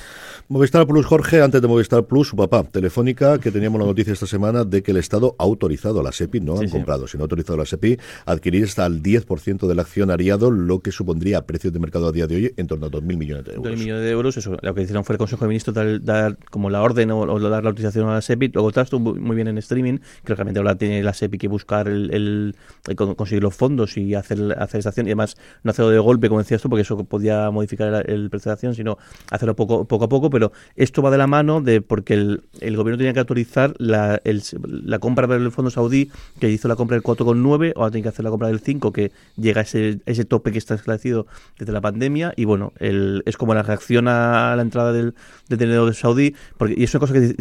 Movistar Plus, Jorge, antes de Movistar Plus, su papá, Telefónica, que teníamos la noticia esta semana de que el Estado ha autorizado a la SEPI, no Sí, han sí. comprado, sino ha autorizado a la SEPI a adquirir hasta el 10% del accionariado, lo que supondría a precios de mercado a día de hoy en torno a 2.000 millones de euros. millones de euros, eso, lo que hicieron fue el Consejo de Ministros dar, dar como la orden o, o dar la autorización a la SEPI, luego está estuvo muy bien en streaming, que realmente ahora tiene la SEPI que buscar el, el- el con- conseguir los fondos y hacer, hacer esta acción y además no hacerlo de golpe, como decías tú, porque eso podía modificar el, el sino hacerlo poco, poco a poco, pero esto va de la mano de porque el, gobierno tenía que autorizar la, el, la compra del fondo saudí, que hizo la compra del 4,9, ahora tiene que hacer la compra del 5, que llega a ese, ese tope que está establecido desde la pandemia, y bueno, el, es como la reacción a la entrada del, del dinero saudí, porque, y es cosa que,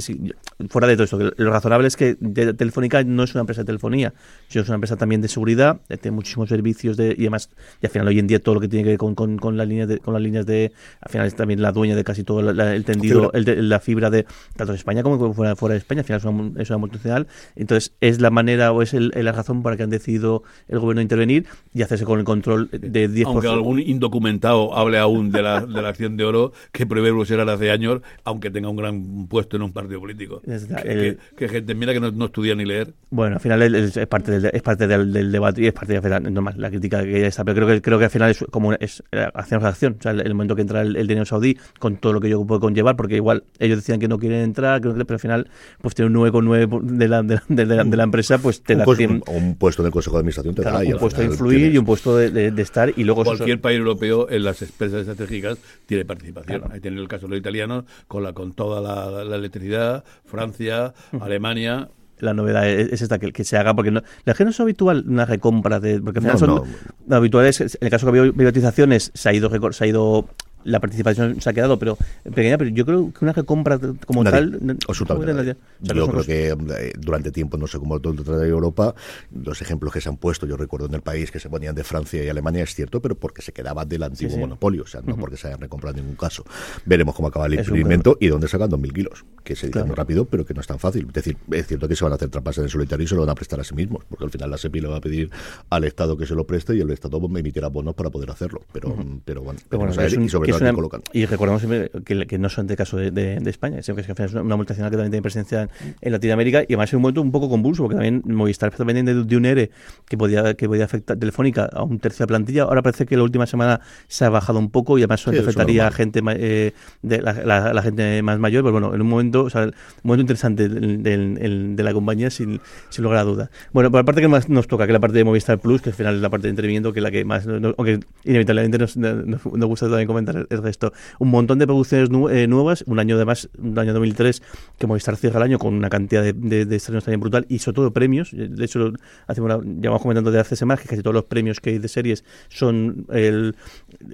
fuera de todo esto, que lo razonable es que Telefónica no es una empresa de telefonía, sino es una empresa también de seguridad, tiene muchísimos servicios de, y además, y al final hoy en día todo lo que tiene que ver con, con, con las líneas de, con las líneas de, al final es también la dueña de casi todo la, el tendido, el de, la fibra de tanto de España como fuera, fuera de España, al final es una, es una multinacional, entonces es la manera o es el, la razón para que han decidido el gobierno intervenir y hacerse con el control de 10%. Aunque algún indocumentado hable aún de la, de la acción de oro que prevé Bruselas hace años, aunque tenga un gran puesto en un partido político. que, el, que, que, gente, mira que no, no, estudia ni leer. Bueno, al final es, es parte del, es parte del, del, debate y es parte de no más, la crítica que ya está, pero creo que creo que al final es como es acción acción, o sea, el, el, momento que entra el, el, dinero saudí con todo lo que yo puedo conllevar, porque igual ellos decían que no quieren entrar, pero al final pues tiene un 9,9 de la, de, de, de, la empresa, pues te un, la puesto, un, un, puesto en el Consejo de Administración te claro, da. Un puesto de influir tienes... y un puesto de, de, estar y luego... Cualquier eso... país europeo en las empresas estratégicas tiene participación. Claro. Ahí tiene el caso de los italianos con, la, con toda la, la electricidad, Francia. Alemania, la novedad es, esta que, que, se haga porque no, la gente no es habitual una recompra de porque al final no, son no. habituales en el caso que había privatizaciones se ha ido se ha ido la participación se ha quedado pero pequeña pero yo creo que una recompra como nadie, tal absolutamente nadie. Nadie. yo creo que eh, durante tiempo no sé cómo todo de Europa los ejemplos que se han puesto yo recuerdo en el país que se ponían de Francia y Alemania es cierto pero porque se quedaba del antiguo sí, sí. monopolio o sea no uh -huh. porque se haya recomprado en ningún caso veremos cómo acaba el experimento y dónde sacan 2.000 kilos que se dice claro. rápido pero que no es tan fácil es decir es cierto que se van a hacer trampas en el solitario y se lo van a prestar a sí mismos porque al final la SEPI le va a pedir al Estado que se lo preste y el Estado emitirá bonos para poder hacerlo pero, uh -huh. pero bueno, pero bueno es un, y sobre una, colocan y recordemos que, que no son de caso de, de, de España, sino que es, es una multinacional que también tiene presencia en, en, Latinoamérica y además es un momento un poco convulso, porque también Movistar está pendiente de, un ERE que podía, que podía afectar Telefónica a un tercio de la plantilla. Ahora parece que la última semana se ha bajado un poco y además sí, afectaría a gente eh, de la, la, la, gente más mayor, pero bueno, en un momento, o sea, un momento interesante de la compañía sin, sin lugar a duda. Bueno, por la parte que más nos toca, que es la parte de Movistar Plus, que al final es la parte de entretenimiento, que es la que más, no, aunque inevitablemente nos, nos, nos gusta también comentar el resto. Un montón de producciones nu eh, nuevas, un año además, un año 2003 que Movistar cierra el año con una cantidad de, de, de estrenos también brutal y sobre todo premios. De hecho, hacemos una, llevamos comentando de hace semanas que casi todos los premios que hay de series son el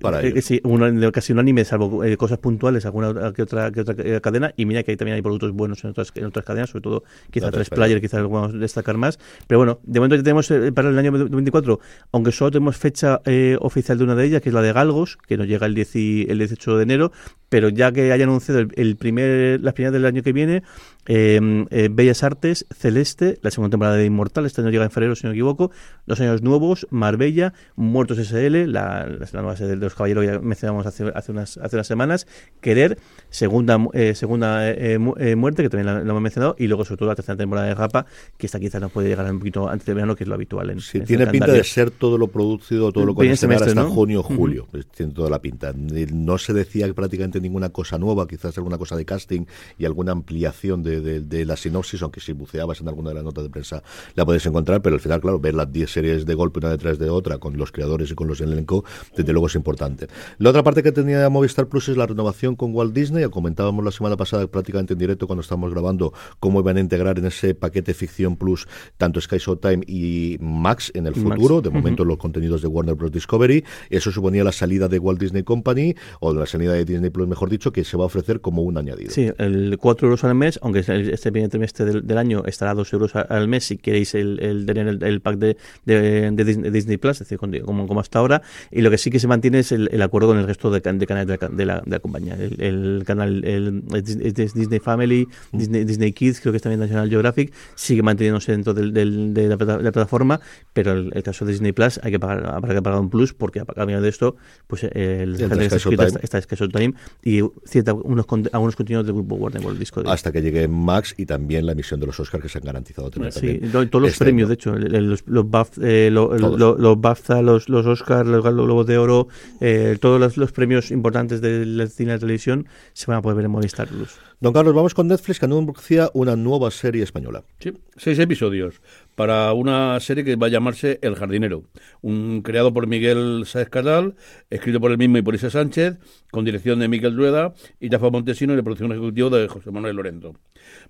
Para eh, sí, un, casi unánime, salvo eh, cosas puntuales, alguna que otra, que otra eh, cadena. Y mira que ahí también hay productos buenos en otras, en otras cadenas, sobre todo quizá tres player, quizás algunos destacar más. Pero bueno, de momento ya tenemos eh, para el año 2024, aunque solo tenemos fecha eh, oficial de una de ellas, que es la de Galgos, que nos llega el, 10 el 18 de enero, pero ya que haya anunciado el, el primer, las primeras del año que viene, eh, eh, Bellas Artes, Celeste, la segunda temporada de Inmortal, este año llega en febrero, si no me equivoco, Los Años Nuevos, Marbella, Muertos SL, la, la, la nueva serie de los caballeros que mencionamos hace, hace, unas, hace unas semanas, Querer, segunda, eh, segunda eh, eh, muerte, que también la, la, hemos mencionado, y luego sobre todo la tercera temporada de Rapa, que esta quizás nos puede llegar un poquito antes de verano, que es lo habitual. En, sí, en tiene pinta de ser todo lo producido, todo lo condicionado hasta ¿no? junio o julio, uh -huh. pues, tiene toda la pinta. No se decía prácticamente ninguna cosa nueva, quizás alguna cosa de casting y alguna ampliación de, de, de la sinopsis, aunque si buceabas en alguna de las notas de prensa la puedes encontrar, pero al final, claro, ver las 10 series de golpe una detrás de otra con los creadores y con los elenco, desde luego es importante. La otra parte que tenía Movistar Plus es la renovación con Walt Disney, comentábamos la semana pasada prácticamente en directo cuando estábamos grabando cómo iban a integrar en ese paquete ficción plus tanto Sky Showtime y Max en el futuro, Max. de momento uh -huh. los contenidos de Warner Bros. Discovery, eso suponía la salida de Walt Disney Company, o la salida de Disney Plus, mejor dicho, que se va a ofrecer como un añadido. Sí, el 4 euros al mes, aunque este primer trimestre del, del, año estará a 2 euros al mes si queréis el, el tener el, el, pack de, de, de, Disney, Disney, Plus, es decir, como, como, hasta ahora. Y lo que sí que se mantiene es el, el acuerdo con el resto de, de canales de la, de la, de la compañía. El, canal el, Disney Family, mm. Disney, Disney, Kids, creo que es también National Geographic, sigue manteniéndose dentro del, del, de, la, de, la, plataforma, pero el, el, caso de Disney Plus hay que pagar, habrá que pagar un plus porque a cambio de esto, pues el, el está, está escaso time y cierta, unos, algunos contenidos del grupo Warner World Disco. Hasta que llegue Max y también la emisión de los Oscars que se han garantizado tener sí, también. todos los este premios, año. de hecho, los, los, Baf, eh, lo, lo, los BAFTA, los, los Oscars, los Globos de Oro, eh, todos los, los, premios importantes del cine y la televisión se van a poder ver en Movistar Plus. Don Carlos, vamos con Netflix que anuncia una nueva serie española. Sí, seis episodios para una serie que va a llamarse El Jardinero, un creado por Miguel Sáez Cadal, escrito por el mismo y por Isa Sánchez, con dirección de Miguel Rueda y Rafa Montesino y de producción ejecutiva de José Manuel Lorenzo.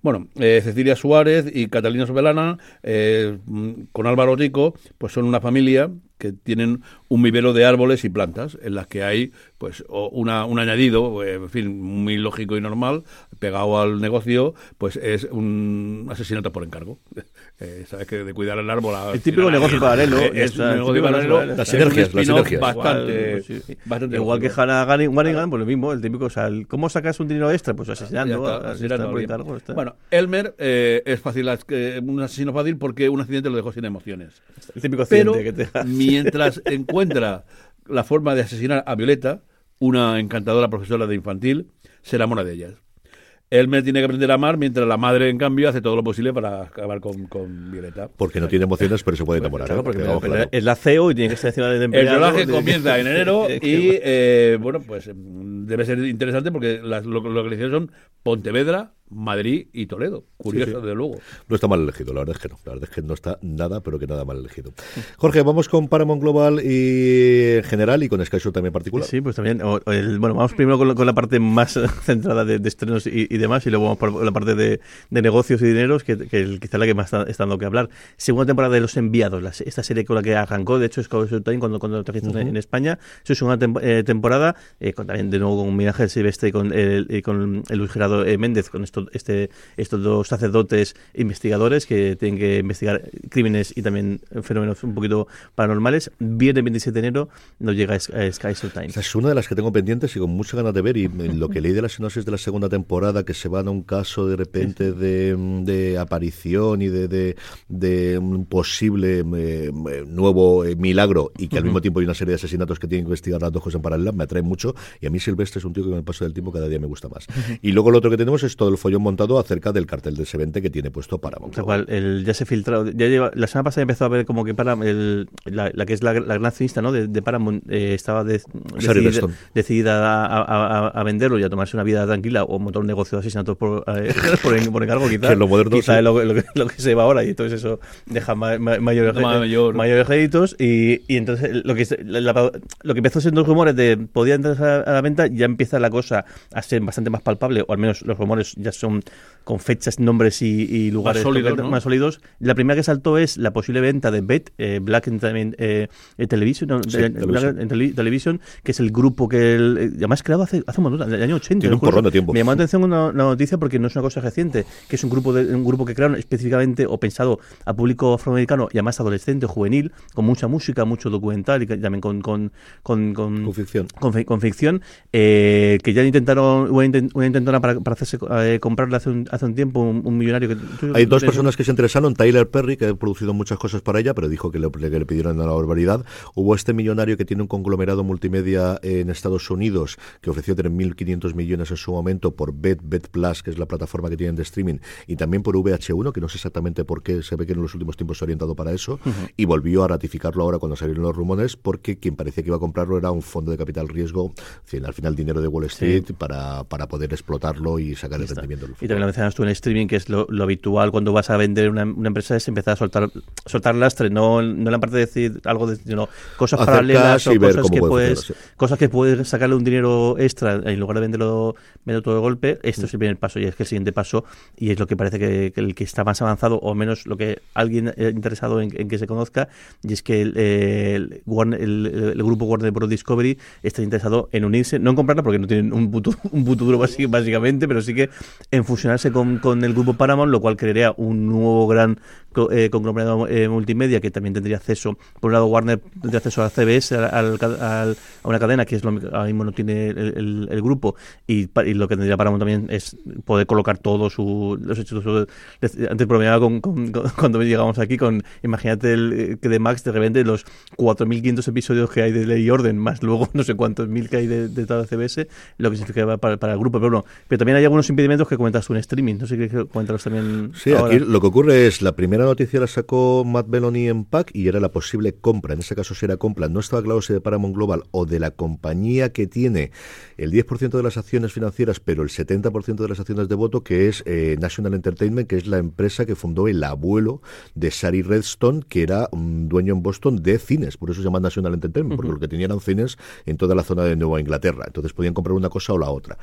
Bueno, eh, Cecilia Suárez y Catalina Sobelana, eh, con Álvaro Rico, pues son una familia que tienen un vivero de árboles y plantas en las que hay pues una, un añadido, eh, en fin, muy lógico y normal, pegado al negocio, pues es un asesinato por encargo. Eh, sabes que de cuidar el árbol. El típico negocio paralelo. Es un negocio paralelo. Las sinergias, las sinergias. Bastante, Igual, sí, sí. bastante Igual que. Hannah Warrigan, pues lo mismo, el típico, o sea, el- ¿cómo sacas un dinero extra? Pues asesinando, Ya está, asesinando asesinando por a alguien. encargo, está. Bueno, Elmer eh, es fácil, que- un asesino fácil porque un accidente lo dejó sin emociones. el típico Pero accidente que te mientras encuentra la forma de asesinar a Violeta, una encantadora profesora de infantil, se enamora de ellas. Elmer tiene que aprender a amar, mientras la madre, en cambio, hace todo lo posible para acabar con, con Violeta. Porque no tiene emociones, pero se puede enamorar. Claro, es la CEO y tiene que estar encima de El rodaje de- comienza en enero y, eh, bueno, pues mm, debe ser interesante porque las lo- localizaciones son Pontevedra, Madrid y Toledo. Curioso, Sí, sí. desde luego. No está mal elegido, la verdad es que no. La verdad es que no está nada, pero que nada mal elegido. Jorge, vamos con Paramount Global y en general y con Sky Shore también en particular. Sí, pues también. o- el- bueno, vamos primero con, la- con la parte más centrada de, de estrenos y, y demás, y luego vamos por la parte de, de negocios y dineros, que, que el- quizá la que más está, está dando que hablar. Segunda temporada de Los Enviados, la esta serie con la que arrancó, de hecho, es Time cuando, cuando lo trajiste en- en España. Su segunda tem- eh, temporada, eh, con, también de nuevo con un homenaje al Silvestre y con, el, y con el Luis Gerardo eh, Méndez, con esto, este, estos dos sacerdotes investigadores que tienen que investigar crímenes y también fenómenos un poquito paranormales. Viernes 27 de enero nos llega a Sky a Sky Showtime. Esa es una de las que tengo pendientes y con muchas ganas de ver. Y lo que leí de la sinopsis de la segunda temporada, que se van a un caso de repente de, de aparición y de, de, de un posible eh, nuevo eh, milagro y que al mismo tiempo hay una serie de asesinatos que tienen que investigar las dos cosas en paralelo, me atrae mucho. Y a mí Silvestre es un tío que con el paso del tiempo cada día me gusta más. Y luego lo otro que tenemos es todo el follón montado acerca del cartel de S20 que tiene puesto Paramount. Tal cual, el, ya se filtró, ya lleva, la semana pasada empezó a ver como que para el, la, la que es la, la gran accionista ¿no? de, de Paramount eh, estaba de- decidida, a, a- a- a venderlo y a tomarse una vida tranquila o montar un negocio de asesinatos por, eh, por, en- por encargo quizá, Que lo moderno, quizá sí. es lo, lo que, lo que se va ahora y entonces eso deja ma- ma- mayores, No, mayor. mayores réditos y, y entonces lo que, se- la- la- lo que empezó siendo rumores de podía entrar a, a la venta ya empieza la cosa a ser bastante más palpable o al menos los rumores ya son con fechas, nombres y, y lugares más sólidos. La primera que saltó es la posible venta de Bet, eh, Black Entertainment eh, Television, no, Sí, de- Television. Black en Tele- Television, que es el grupo que el, eh, además creado hace, hace un montón, en el año 80. Tiene un porrón de tiempo. Me llamó la atención una, una noticia porque no es una cosa reciente, que es un grupo de, un grupo que crearon específicamente o pensado a público afroamericano y además adolescente o juvenil, con mucha música, mucho documental y que- también con, con, con, con- Con ficción. con, fi- con ficción, eh, que ya intentaron, una, inten- una intentona para, para hacerse eh, comprarle hace un, hace un tiempo un, un millonario. Que, tú- Hay dos personas que se interesaron, Tyler Perry, que ha producido muchas cosas para ella, pero dijo que le, que le pidieron una barbaridad. Hubo este millonario que tiene un conglomerado multimedia en Estados Unidos, que ofreció 3.500 millones en su momento por Bet, Bet Plus, que es la plataforma que tienen de streaming, y también por VH1, que no sé exactamente por qué, se ve que en los últimos tiempos se ha orientado para eso, y volvió a ratificarlo ahora cuando salieron los rumores, porque quien parecía que iba a comprarlo era un fondo de capital riesgo, al final dinero de Wall Street, para, para poder explotarlo y sacar el rendimiento Y también lo mencionas tú en streaming, que es lo, lo habitual cuando vas a vender una, una empresa, es empezar a soltar soltar lastre, no, no la parte de decir algo, de, sino cosas paralelas o cosas que, puede puedes, cosas que puedes sacarle un dinero extra en lugar de venderlo, venderlo todo de golpe. Esto es el primer paso y es que el siguiente paso, y es lo que parece que, que el que está más avanzado, o menos lo que alguien eh, interesado en, en que se conozca, y es que el, el, el- el grupo Warner Bros. Discovery está interesado en unirse, no en comprarla porque no tienen un puto, un puto duro básicamente, pero sí que en fusionarse con, con el grupo Paramount, lo cual crearía un nuevo gran eh, conglomerado eh, multimedia que también tendría acceso, por un lado Warner tendría acceso a CBS, al- a una cadena que es lo ahora mismo no tiene el, el- grupo y, lo que tendría Paramount también es poder colocar todos su, los hechos. su- antes bromeaba con, con- cuando llegamos aquí con, imagínate el, eh, que de Max de repente los 4.500 episodios que hay de Ley y Orden, más luego no sé cuántos mil que hay de, de CBS, lo que significaba para, para el grupo. Pero, bueno, pero también hay algunos impedimentos que que comentas en streaming. No sé qué comentarlos también. Sí, aquí lo que ocurre es, la primera noticia la sacó Matt Belloni en PAC y era la posible compra. En ese caso, si era compra, no estaba claro si de Paramount Global o de la compañía que tiene el 10% de las acciones financieras, pero el 70% de las acciones de voto, que es eh, National Entertainment, que es la empresa que fundó el abuelo de Sari Redstone, que era un dueño en Boston de cines. Por eso se llama National Entertainment, porque lo que tenían eran cines en toda la zona de Nueva Inglaterra. Entonces podían comprar una cosa o la otra.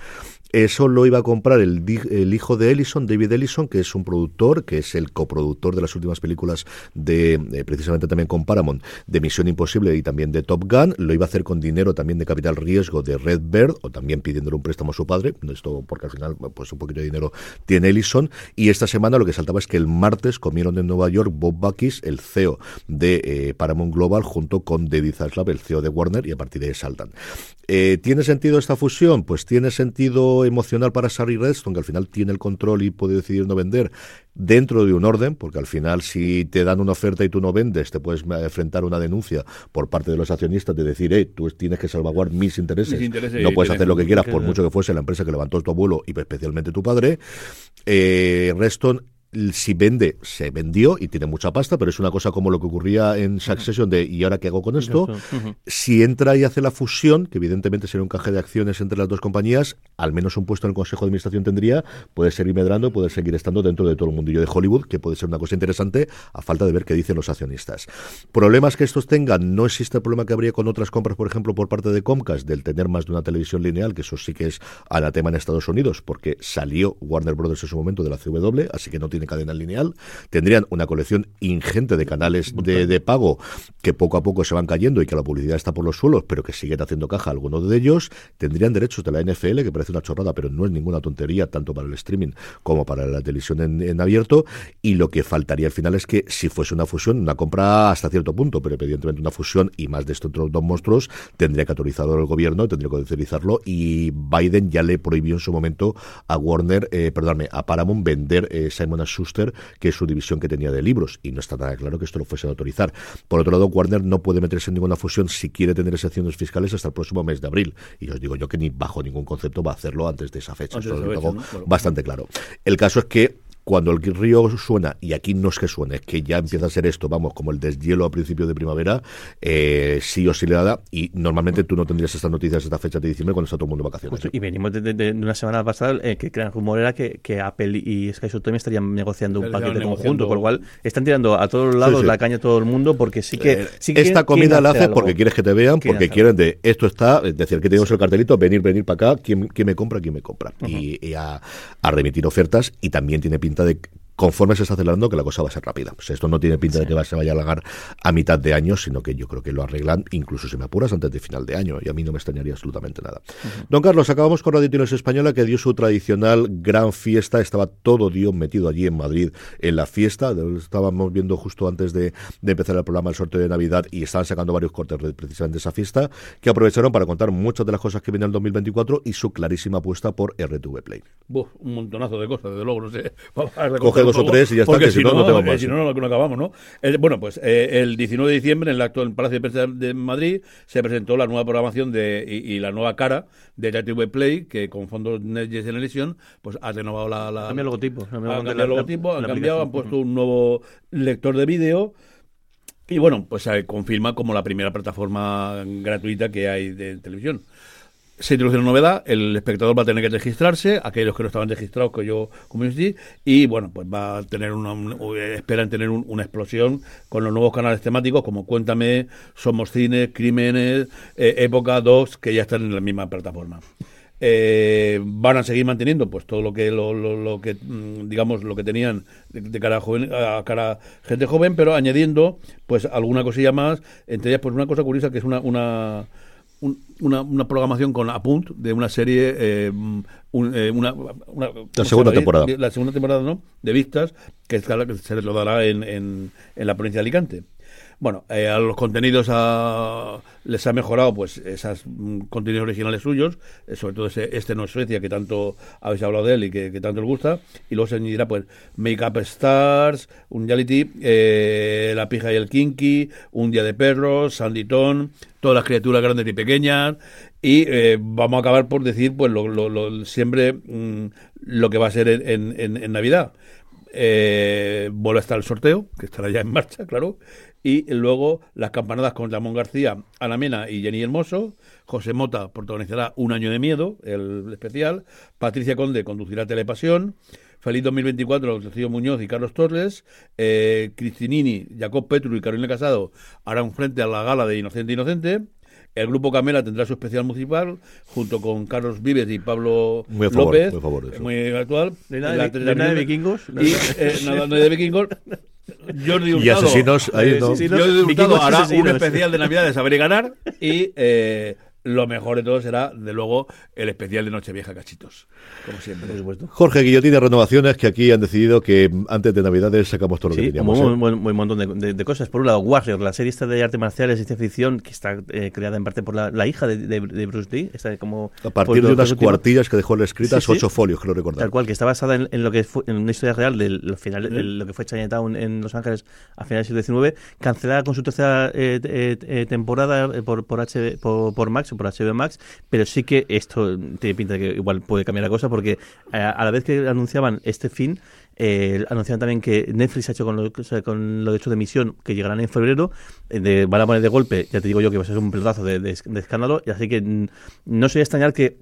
Eso lo iba a comprar el, el hijo de Ellison, David Ellison, que es un productor, que es el coproductor de las últimas películas de, eh, precisamente también con Paramount, de Misión Imposible y también de Top Gun. Lo iba a hacer con dinero también de capital riesgo de Red Bird, o también pidiéndole un préstamo a su padre. Esto porque al final, pues un poquito de dinero tiene Ellison. Y esta semana lo que saltaba es que el martes comieron en Nueva York Bob Buckis, el CEO de eh, Paramount Global, junto con David Zaslav, el CEO de Warner, y a partir de ahí saltan. Eh, ¿Tiene sentido esta fusión? Pues tiene sentido emocional para Sari Redstone, que al final tiene el control y puede decidir no vender dentro de un orden, porque al final si te dan una oferta y tú no vendes, te puedes enfrentar a una denuncia por parte de los accionistas de decir, hey, tú tienes que salvaguardar mis intereses, no puedes hacer lo que quieras, por mucho que fuese la empresa que levantó tu abuelo y especialmente tu padre. Eh, Redstone si vende, se vendió y tiene mucha pasta, pero es una cosa como lo que ocurría en Succession de ¿y ahora qué hago con esto? Si entra y hace la fusión, que evidentemente sería un caje de acciones entre las dos compañías, al menos un puesto en el Consejo de Administración tendría, puede seguir medrando, puede seguir estando dentro de todo el mundillo de Hollywood, que puede ser una cosa interesante a falta de ver qué dicen los accionistas. Problemas que estos tengan, no existe el problema que habría con otras compras, por ejemplo, por parte de Comcast, del tener más de una televisión lineal, que eso sí que es anatema en Estados Unidos, porque salió Warner Brothers en su momento de la CW, así que no tiene cadena lineal, tendrían una colección ingente de canales de, pago que poco a poco se van cayendo y que la publicidad está por los suelos, pero que siguen haciendo caja algunos de ellos, tendrían derechos de la NFL, que parece una chorrada, pero no es ninguna tontería, tanto para el streaming como para la televisión en, abierto, y lo que faltaría al final es que si fuese una fusión, una compra hasta cierto punto, pero evidentemente una fusión y más de estos dos monstruos, tendría que autorizarlo el gobierno, tendría que autorizarlo, y Biden ya le prohibió en su momento a Warner, eh, perdóname, a Paramount vender eh, Simon Schuster, que es su división que tenía de libros, y no está nada claro que esto lo fuese a autorizar. Por otro lado, Warner no puede meterse en ninguna fusión si quiere tener excepciones fiscales hasta el próximo mes de abril. Y os digo yo que ni bajo ningún concepto va a hacerlo antes de esa fecha. Esto lo tengo bastante claro. El caso es que cuando el río suena, y aquí no es que suene, es que ya empieza a ser esto, vamos, como el deshielo a principios de primavera, eh, sí o sí le da, y normalmente tú no tendrías estas noticias esta fecha de diciembre cuando está todo el mundo de vacaciones. y venimos de, una semana pasada eh, que el rumor era que, Apple y Sky también estarían negociando un paquete conjunto, por lo cual están tirando a todos lados la caña a todo el mundo porque sí que... Eh, esta comida la haces porque quieres que te vean, porque quieren de esto está, es decir, que tenemos el cartelito, venir, venir para acá, ¿quién, me compra, quién me compra? Y, a, a remitir ofertas y también tiene pinta de conforme se está acelerando que la cosa va a ser rápida. Pues esto no tiene pinta de que se vaya a alargar a mitad de año, sino que yo creo que lo arreglan, incluso si me apuras, antes de final de año. Y a mí no me extrañaría absolutamente nada. Don Carlos, acabamos con Radio Tienes Española, que dio su tradicional gran fiesta. Estaba todo Dios metido allí en Madrid en la fiesta. Estábamos viendo justo antes de, empezar el programa el sorteo de Navidad y estaban sacando varios cortes de precisamente esa fiesta, que aprovecharon para contar muchas de las cosas que vienen el 2024 y su clarísima apuesta por RTV Play. un montonazo de cosas, desde luego, no sé. dos o tres y ya está, que si no, no, tengo más. Si no, no, acabamos, ¿no? bueno, pues eh, el 19 de diciembre, en el acto del Palacio de Prensa de Madrid, se presentó la nueva programación de, y, la nueva cara de TV Play, que con fondos Next Generation, pues ha renovado la... la el logotipo. Ha cambiado el logotipo, han cambiado, han puesto un nuevo lector de vídeo... Y bueno, pues se confirma como la primera plataforma gratuita que hay de televisión se introduce una novedad, el espectador va a tener que registrarse, aquellos que no estaban registrados, que yo como community, y bueno, pues va a tener una, esperan tener una explosión con los nuevos canales temáticos como Cuéntame, Somos Cine, Crímenes, eh, Época 2, que ya están en la misma plataforma. Eh, van a seguir manteniendo pues todo lo que lo, lo, que mm, digamos lo que tenían de, cara a, joven, a cara gente joven pero añadiendo pues alguna cosilla más entre ellas pues una cosa curiosa que es una, una una, una, programación con Apunt de una serie, eh, eh una, la segunda temporada. La segunda temporada, ¿no? De vistas, que, se lo dará en, en, en la provincia de Alicante. Bueno, eh, a los contenidos a- les ha mejorado pues esos contenidos originales suyos, eh, sobre todo ese, este no es Suecia, que tanto habéis hablado de él y que, tanto os gusta, y luego se añadirá pues Make Up Stars, un reality, eh, La pija y el kinky, Un día de perros, Sandy Tone, todas las criaturas grandes y pequeñas, y eh, vamos a acabar por decir pues lo, lo- lo- siempre mm, lo que va a ser en- en- en Navidad. Eh, vuelve a estar el sorteo, que estará ya en marcha, claro. Y luego las campanadas con Ramón García, Ana Mena y Jenny Hermoso. José Mota protagonizará Un año de miedo, el especial. Patricia Conde conducirá Telepasión. Feliz 2024, Rocío Muñoz y Carlos Torres. Eh, Cristinini, Jacob Petru y Carolina Casado harán frente a la gala de Inocente Inocente. El grupo Camela tendrá su especial municipal junto con Carlos Vives y Pablo Muy a favor, López, muy a favor de eso. muy actual. Hay nada de La no hay nada de vikingos. Y, eh, nada, no hay de vikingos. Jordi Y Hurtado, asesinos, ahí Eh, no. sí, sí, no. Jordi Hurtado hará un especial de Navidad de saber y ganar. Y eh, lo mejor de todo será, de luego, el especial de Nochevieja Cachitos. Como siempre. Por supuesto. Jorge Guillotín de Renovaciones, que aquí han decidido que antes de Navidades sacamos todo lo que Sí, teníamos. un ¿eh? buen, buen montón de, de- de cosas. Por un lado, Warrior, la serie esta de arte marcial y ciencia ficción, que está eh, creada en parte por la, la hija de, de- de Bruce Lee. Está como, A partir por de unas cuartillas que dejó escritas, Sí, sí. ocho folios, creo recordar. Tal cual, que está basada en, en lo que fue, en una historia real de lo, final, de lo que fue Chinatown en Los Ángeles a finales del siglo XIX, cancelada con su tercera eh, eh, eh, temporada eh, por, por, H, por, por Max o por HBO Max, pero sí que esto tiene pinta de que igual puede cambiar la cosa porque eh, a la vez que anunciaban este fin, eh, anunciaban también que Netflix ha hecho con lo, o con lo hecho de emisión que llegarán en febrero, eh, de, van a poner de golpe, ya te digo yo que va a ser un pelotazo de, escándalo, y así que mm, no sería extrañar que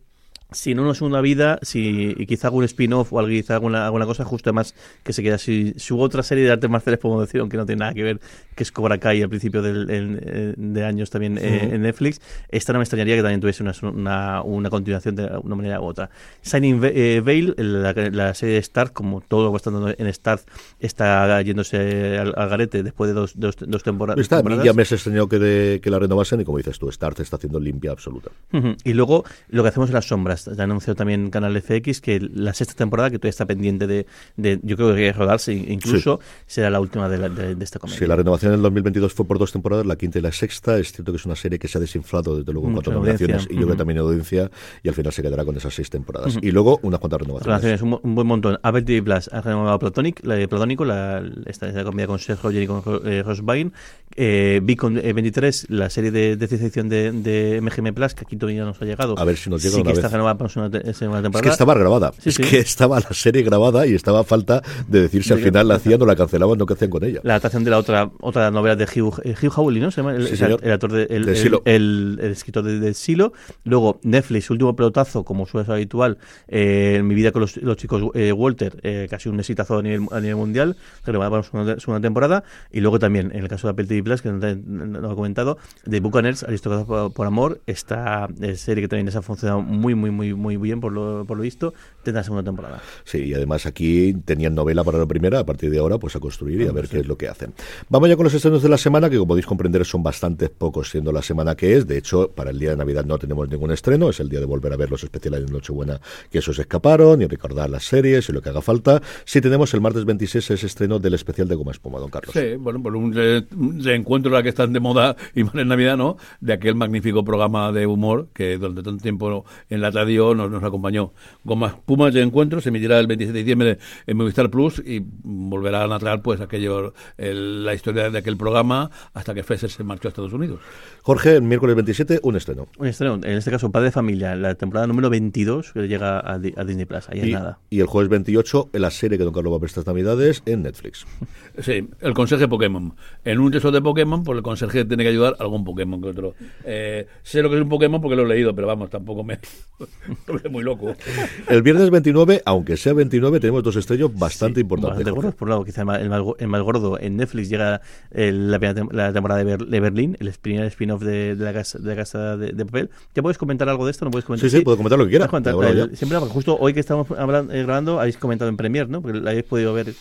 si no una segunda vida, si y quizá algún spin-off o quizá alguna, alguna cosa justo además que se queda si su otra serie de artes marciales podemos decir aunque no tiene nada que ver que es Cobra Kai al principio del, eh, de años también eh, en Netflix esta no me extrañaría que también tuviese una, una, una continuación de una manera u otra Signing Ve- eh, Veil la, la serie de Starz como todo lo que está dando en Starz está yéndose al, al garete después de dos, dos, dos tempora- Está, temporadas ya me se extrañó que, de- que la renovasen y como dices tú, Starz está haciendo limpia absoluta. Y luego lo que hacemos en las sombras. Ya anunció también Canal FX que la sexta temporada, que todavía está pendiente de, de yo creo que rodarse, incluso será la última de, la- de- de esta comedia. Si la renovación en el 2022 fue por dos temporadas, la quinta y la sexta, es cierto que es una serie que se ha desinflado desde luego en cuanto a nominaciones y yo creo que también en audiencia y al final se quedará con esas seis temporadas. Y luego unas cuantas renovaciones. Relaciones, un, un buen montón. Apple TV Plus ha renovado Platonic, la de Platónico, la, esta, esta comedia con Seth Rogen y con eh, Ross Byrne. Eh, Beacon eh, 23, la serie de, de de, de MGM Plus, que aquí todavía no nos ha llegado. A ver si nos llega sí una que vez. está para una te- segunda Es temporada. que estaba grabada, Sí, es sí. que estaba la serie grabada y estaba a falta de decir si al final la hacían o la cancelaban o qué hacían con ella. La adaptación de la otra otra novela de Hugh, eh, Hugh Howley, ¿no? Se llama el, Sí, el- el actor de, el, De Silo. el- escritor de, de Silo. Luego Netflix, su último pelotazo, como suele ser habitual, eh, en mi vida con los, los chicos eh, Walter, eh, casi un exitazo a nivel, a nivel mundial, renovada para una segunda, segunda temporada. Y luego también, en el caso de Apple TV Plus, que no, no lo he comentado, de Buccaneers, Aristócratas por, por Amor, esta eh, serie que también les ha funcionado muy, muy, muy, muy bien por lo, por lo visto, tendrá segunda temporada. Sí, y además aquí tenían novela para la primera, a partir de ahora pues a construir y a ver qué es lo que hacen. Vamos ya con los estrenos de la semana, que como podéis comprender son bastante pocos siendo la semana que es. De hecho, para el día de Navidad no tenemos ningún estreno, es el día de volver a ver los especiales de Nochebuena que esos escaparon y recordar las series y lo que haga falta. Sí tenemos el martes 26 ese estreno del especial de Goma Espuma, don Carlos. Sí, bueno, por un, re- un reencuentro la que están de moda y más en Navidad, ¿no? De aquel magnífico programa de humor que durante tanto tiempo en la radio nos, nos acompañó. Gomas Pumas de encuentro se emitirá el 27 de diciembre en Movistar Plus y volverán a traer pues aquello, el- la historia de aquel programa hasta que Fesser se marchó a Estados Unidos. Jorge, el miércoles 27, un estreno. Un estreno, en este caso, Padre de Familia, la temporada número 22, que llega a, Di- a Disney Plus. Ahí hay Y, nada. y el jueves 28, la serie que don Carlos va a ver estas Navidades en Netflix. Sí, el conserje Pokémon. En un texto de Pokémon, pues el conserje tiene que ayudar a algún Pokémon que otro. Eh, sé lo que es un Pokémon porque lo he leído, pero vamos, tampoco me. muy loco. El viernes 29, aunque sea 29, tenemos dos estrellos bastante importantes. Bastante por un lado, quizá el más, el más go- el más gordo. En Netflix llega el- la, primera tem- la temporada de, Ber- de Berlín, el primer spin-off de, de la casa, de, la casa de, de papel. ¿Ya puedes comentar algo de esto? ¿No puedes comentar? Sí, sí, puedo comentar lo que quiera. Puedes comentar, Ahora el- ya. siempre, justo hoy que estamos hablando, eh, grabando, habéis comentado en Premier, ¿no? Porque la habéis podido ver.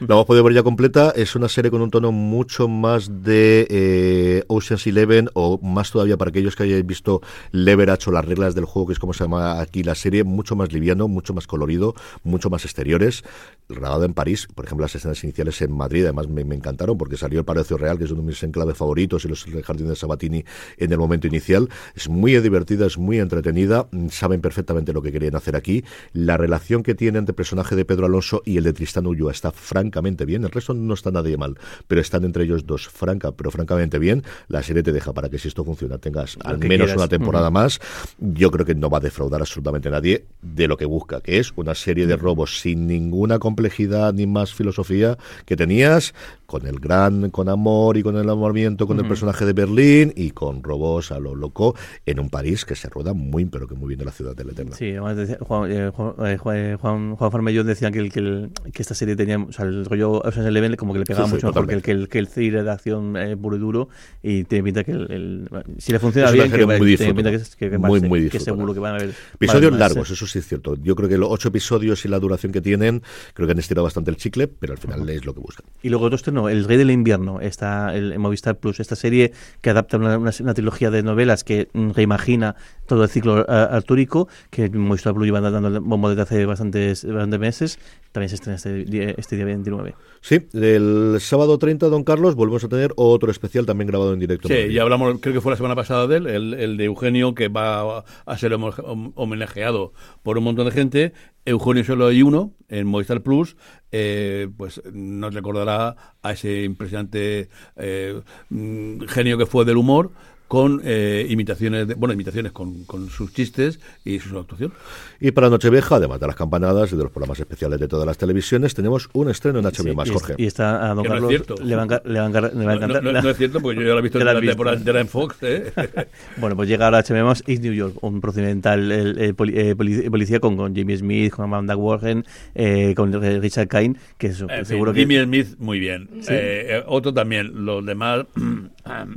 La hemos podido ver ya completa. Es una serie con un tono mucho más de eh, Ocean's Eleven o más todavía para aquellos que hayáis visto Leverage o las reglas del juego, que es como se llama aquí la serie, mucho más liviano, mucho más colorido, mucho más exteriores. Grabado en París, por ejemplo, las escenas iniciales en Madrid, además me, me encantaron porque salió el Palacio Real, que es uno de mis enclaves favoritos, y los jardines de Sabatini en el momento inicial. Es muy divertida, es muy entretenida, saben perfectamente lo que querían hacer aquí. La relación que tiene entre el personaje de Pedro Alonso y el de Tristán Ulloa está francamente bien. El resto no está nadie mal, pero están entre ellos dos, franca, pero francamente bien. La serie te deja para que si esto funciona tengas al menos quieras. una temporada más. Yo creo que no va a defraudar absolutamente a nadie de lo que busca, que es una serie de robos sin ninguna complejidad ni más filosofía que tenías con el gran, con amor y con el enamoramiento con el personaje de Berlín y con robos a lo loco en un París que se rueda muy, pero que muy bien de la ciudad de la eterna. Sí, además decía- Juan, eh, Juan, eh, Juan, Juan, Juan Farmellón decía que, el, que, el- que esta serie tenía, o sea, el rollo Ocean's Eleven como que le pegaba Sí, sí, mucho mejor que el, que el, que el thriller de acción eh, puro y duro y tiene pinta que el, el- si le funciona Es bien, que, muy tiene pinta que, que, que Muy, muy que seguro que van a haber Episodios más- largos, eso sí es cierto. Yo creo que los ocho episodios y la duración que tienen, creo que han estirado bastante el chicle, pero al final es lo que buscan. Y luego otro estreno, El Rey del Invierno, está el, en Movistar Plus, esta serie que adapta una, una- una trilogía de novelas que mm, reimagina todo el ciclo ah, artúrico, que Movistar Plus lleva dando el bombo desde hace bastantes, bastantes meses. También se estrena este este día 29. Sí, el sábado 30, don Carlos, volvemos a tener otro especial también grabado en directo. Sí, ya hablamos, creo que fue la semana pasada de él, el, el de Eugenio, que va a ser homenajeado por un montón de gente. Eugenio solo hay uno en Movistar Plus, eh, pues nos recordará a ese impresionante eh, mm, genio que fue del humor con eh, imitaciones, de, bueno, imitaciones con, con sus chistes y su actuación. Y para Nochevieja, además de las campanadas y de los programas especiales de todas las televisiones, tenemos un estreno en HBO Sí, más, y, Jorge. y está a Don Que no es Carlos. cierto. le, va a le va a le va a No, encantar. no- no es cierto, porque yo ya lo he visto en la temporada entera en Fox. ¿eh? Bueno, pues llega ahora HBO más East New York, un procedimental el, el poli- eh, poli- policía con, con Jimmy Smith, con Amanda Warren, eh, con eh, Richard Kane, que eso, En fin, seguro que... Jimmy Smith, muy bien. Eh, eh, otro también, los demás.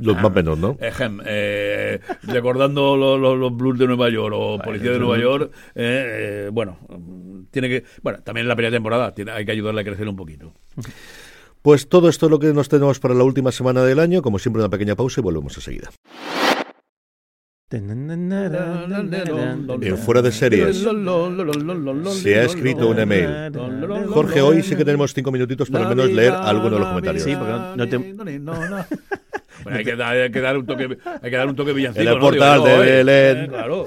Los más menos, ¿no? Ejem, eh, recordando los, los, los Blues de Nueva York o Policía de Nueva York. eh, eh, bueno, mm, tiene que. Bueno, también en la primera temporada tiene, hay que ayudarle a crecer un poquito. Pues todo esto es lo que nos tenemos para la última semana del año. Como siempre, una pequeña pausa y volvemos enseguida. En Fuera de Series se ha escrito un email. Jorge, hoy sí que tenemos cinco minutitos para al menos leer alguno de los comentarios. Sí, porque no- no te- Bueno, hay, que dar, hay que dar un toque, hay que dar un toque villancico. En el ¿no? portal de. Belén. Eh, Claro.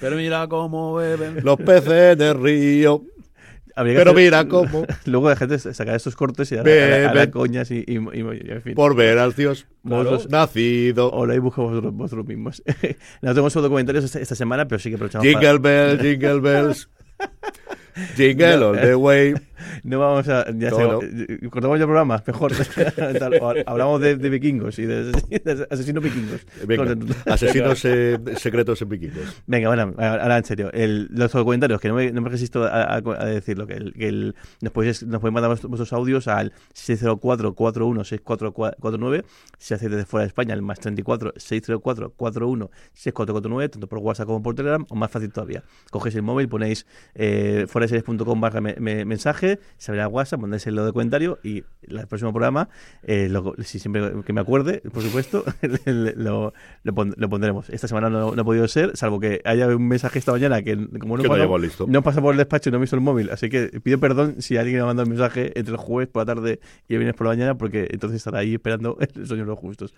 Pero mira cómo beben. Los peces del río. Habría Pero hacer- mira cómo, Luego la gente sacar estos cortes y a, a, a, a Beben. coñas y, y, y- y- en fin. por ver al Dios Claro. nacido. O lo habéis buscado vosotros, vosotros mismos. no tenemos solo comentarios esta, esta semana, pero sí que aprovechamos para- Jingle bells, jingle bells. Jingle all the way. No vamos a. Ya no. eh, cortamos ya programas, mejor. Tal, o hablamos de, de vikingos y de, de asesinos vikingos. Venga, asesinos eh, secretos en vikingos. Venga, bueno, ahora en serio. El, los comentarios, que no me, no me resisto a, a, a decirlo, que, el, que el, nos, podéis, nos podéis mandar vuestros, audios al 604-416449, si hacéis desde fuera de España, el más 34 604-416449, tanto por WhatsApp como por Telegram, o más fácil todavía. Cogéis el móvil, ponéis eh, fueraseries.com barra me, me- se abrirá WhatsApp, mandáis el lo de comentario y el próximo programa, eh, lo- si siempre que me acuerde, por supuesto, lo, lo, pon- lo pondremos. Esta semana no, no ha podido ser, salvo que haya un mensaje esta mañana que como no, Que pasa- listo. no pasa por el despacho y no he visto el móvil, así que pido perdón si alguien me ha mandado un mensaje entre el jueves por la tarde y el viernes por la mañana, porque entonces estará ahí esperando el sueño de los justos.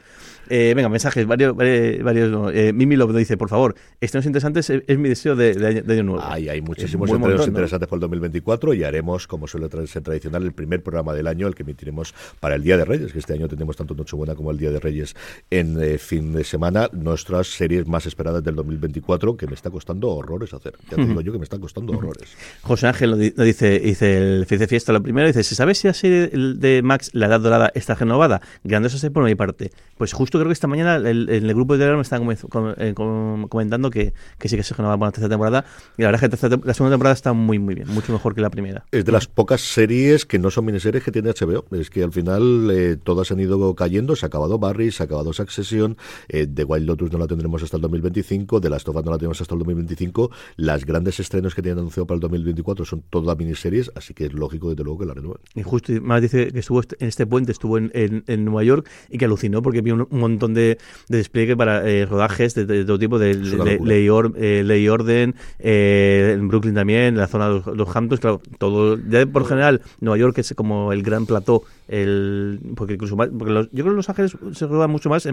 Eh, venga, mensajes, varios, varios, no. Eh, Mimi Love dice, por favor, estrenos interesantes es, es mi deseo de, de año, de año nuevo. Ay, hay muchísimos estrenos montón, ¿no? interesantes por el 2024 y haremos, como suele ser tradicional, el primer programa del año, el que emitiremos para el Día de Reyes, que este año tenemos tanto Nochebuena como el Día de Reyes en eh, fin de semana. Nuestras series más esperadas del 2024, que me está costando horrores hacer. Ya te digo yo que me está costando horrores. José Ángel lo, di- lo dice, dice el Feliz de Fiesta lo primero, dice, ¿se sabe si la serie de Max, La Edad Dorada, está renovada? Grandiosa serie por mi parte. Pues justo creo que esta mañana el- en el grupo de Telegram me come- com- eh, com- comentando que, que sí que se renovaba para la tercera temporada y la verdad es que la segunda temporada está muy muy bien, mucho mejor que la primera. Es de las pocas series que no son miniseries que tiene HBO. Es que al final eh, todas han ido cayendo. Se ha acabado Barry, se ha acabado Succession, eh, The Wild Lotus no la tendremos hasta el 2025, The Last of Us no la tenemos hasta el 2025. Las grandes estrenos que tienen anunciado para el 2024 son todas miniseries, así que es lógico, desde luego, que la renueven. Y justo más dice que estuvo en este puente, estuvo en, en, Nueva York y que alucinó porque vio un, montón de, de despliegue para eh, rodajes de, todo tipo, de, Ley, Orden, en Brooklyn también, en la zona de los, Hamptons, claro, todo, ya por general, Nueva York es como el gran plató el porque incluso porque yo creo que Los Ángeles se roban mucho más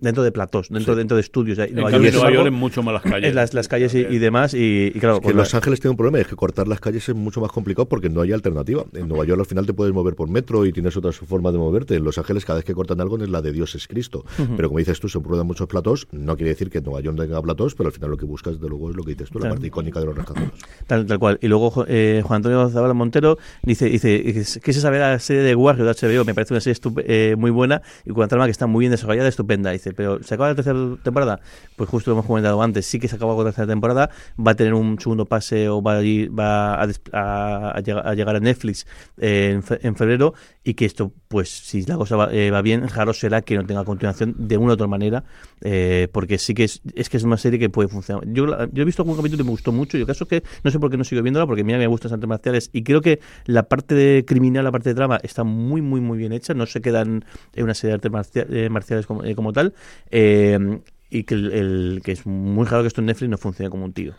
dentro de platós, dentro, dentro de estudios. En Nueva, York, Nueva York es mucho más las calles. Las, las calles y, demás. Y, claro, que Los Ángeles tiene un problema, es que cortar las calles es mucho más complicado porque no hay alternativa. En Nueva York al final te puedes mover por metro y tienes otra forma de moverte. En Los Ángeles cada vez que cortan algo es la de Dios es Cristo. Pero como dices tú, se prueban muchos platós. No quiere decir que en Nueva York tenga platós, pero al final lo que buscas, de luego, es lo que dices tú, la parte icónica de los rascacielos. Tal, tal cual. Y luego eh, Juan Antonio Zabala Montero dice, dice, ¿qué se sabe la serie de Warrior de HBO? Me parece una serie eh, muy buena y con una trama que está muy bien desarrollada, estupenda. Dice, pero ¿se acaba la tercera temporada? Pues justo lo hemos comentado antes, sí que se acaba la tercera temporada, va a tener un segundo pase o va a, va a, llegar, a Netflix en, febrero y que esto, pues si la cosa va, eh, bien, raro será que no tenga continuación de una u otra manera, eh, porque sí que es, es que es una serie que puede funcionar. Yo, yo he visto algún capítulo y me gustó mucho, y el caso que no sé por qué no sigo viéndola, porque a mí me gustan las artes marciales y creo que la parte de criminal, la parte de drama está muy, muy, muy bien hecha, no se quedan en una serie de artes eh, marciales como, como tal. Y que, el, que es muy raro que esto en Netflix no funcione como un tío.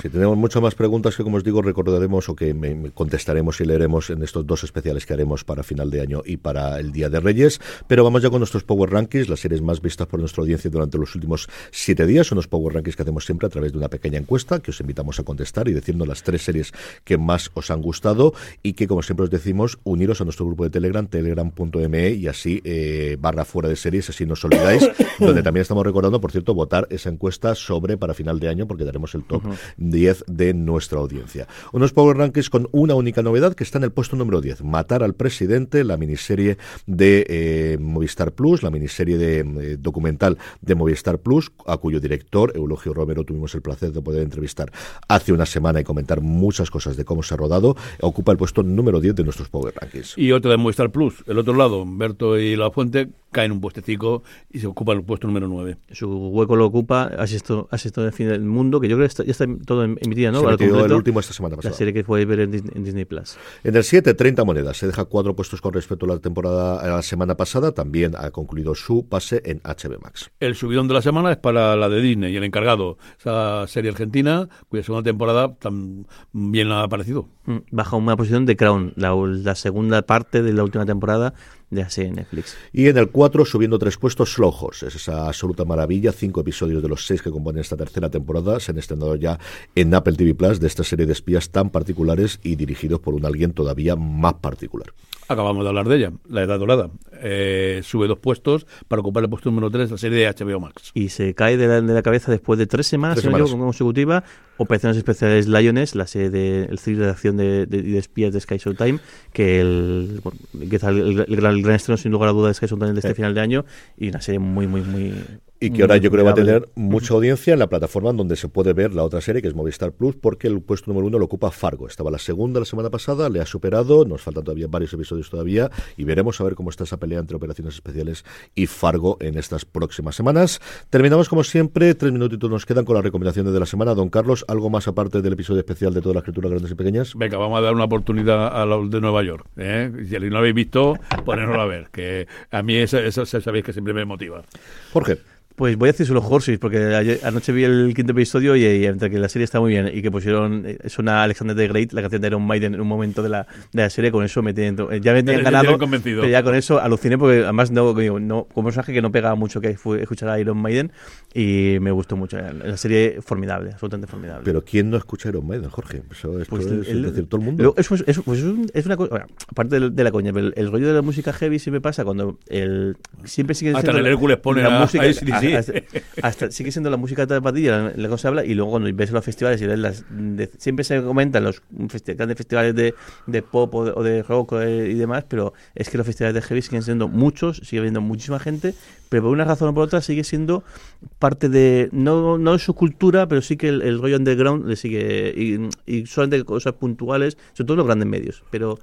Si tenemos muchas más preguntas que, como os digo, recordaremos o que contestaremos y leeremos en estos dos especiales que haremos para final de año y para el Día de Reyes. Pero vamos ya con nuestros Power Rankings, las series más vistas por nuestra audiencia durante los últimos siete días. Son los Power Rankings que hacemos siempre a través de una pequeña encuesta que os invitamos a contestar y decirnos las tres series que más os han gustado y que, como siempre os decimos, uniros a nuestro grupo de Telegram, telegram.me y así eh, barra fuera de series, así no os olvidáis, donde también estamos recordando, por cierto, votar esa encuesta sobre para final de año, porque daremos el top 10 de nuestra audiencia. Unos Power Rankings con una única novedad que está en el puesto número 10. Matar al presidente, la miniserie de eh, Movistar Plus, la miniserie de eh, documental de Movistar Plus, a cuyo director, Eulogio Romero, tuvimos el placer de poder entrevistar hace una semana y comentar muchas cosas de cómo se ha rodado, ocupa el puesto número 10 de nuestros Power Rankings. Y otra de Movistar Plus, el otro lado, Berto y La Fuente caen un puestecico y se ocupa el puesto número 9. Su hueco lo ocupa Asisto, Asisto del fin del mundo, que yo creo que ya está todo emitida, ¿no? Se el último esta semana pasada. La serie que puede ver en, Disney Plus. En el 7, 30 monedas. Se deja cuatro puestos con respecto a la temporada a la semana pasada. También ha concluido su pase en HBO Max. El subidón de la semana es para la de Disney y el encargado, esa serie argentina, cuya segunda temporada también ha aparecido. Mm, baja una posición de Crown, la, la segunda parte de la última temporada de en Netflix. Y en el 4, subiendo tres puestos, Slow Es esa absoluta maravilla. Cinco episodios de los seis que componen esta tercera temporada se han estrenado ya en Apple TV Plus de esta serie de espías tan particulares y dirigidos por un alguien todavía más particular. Acabamos de hablar de ella, La Edad Dorada. Eh, sube dos puestos para ocupar el puesto número 3 la serie de HBO Max. Y se cae de la, cabeza después de tres semanas, tres consecutiva, Operaciones Especiales Lioness, la serie de el thriller de acción de, de, espías de Sky Time, que el, que el, el, gran estreno sin lugar a dudas de Sky Time de este final de año y una serie muy, muy, muy y que ahora yo creo va a tener mucha audiencia en la plataforma donde se puede ver la otra serie, que es Movistar Plus, porque el puesto número uno lo ocupa Fargo. Estaba la segunda la semana pasada, le ha superado, nos faltan todavía varios episodios todavía, y veremos a ver cómo está esa pelea entre operaciones especiales y Fargo en estas próximas semanas. Terminamos como siempre, tres minutitos nos quedan con las recomendaciones de la semana. Don Carlos, ¿algo más aparte del episodio especial de todas las criaturas grandes y pequeñas? Venga, vamos a dar una oportunidad a los de Nueva York. ¿eh? Si no lo habéis visto, ponerlo a ver, que a mí eso, eso sabéis que siempre me motiva. Jorge. Pues voy a decir solo Horses, porque anoche vi el quinto episodio y, entre que la serie está muy bien y que pusieron, eh, suena Alexander the Great, la canción de Iron Maiden en un momento de la, de la serie, con eso me tienen, eh, ya me tienen ganado, pero ya con eso aluciné porque además no, no, como personaje que no pegaba mucho que fue escuchar a Iron Maiden y me gustó mucho. La serie formidable, absolutamente formidable. Pero ¿quién no escucha Iron Maiden, Jorge? Eso, pues es, decir, todo el mundo. Eso, es, pues es, una cosa, aparte de, la coña, el, rollo de la música heavy me pasa cuando el, siempre sigue Hasta el Hércules pone la música, hasta, sigue siendo la música de Padilla la, cosa se habla y luego cuando ves los festivales y ves las siempre se comentan los grandes festivales de, de pop o de, rock y demás pero es que los festivales de heavy siguen siendo muchos sigue habiendo muchísima gente pero por una razón o por otra sigue siendo parte de no, no su cultura pero sí que el, rollo underground le sigue y, y solamente cosas puntuales sobre todo los grandes medios pero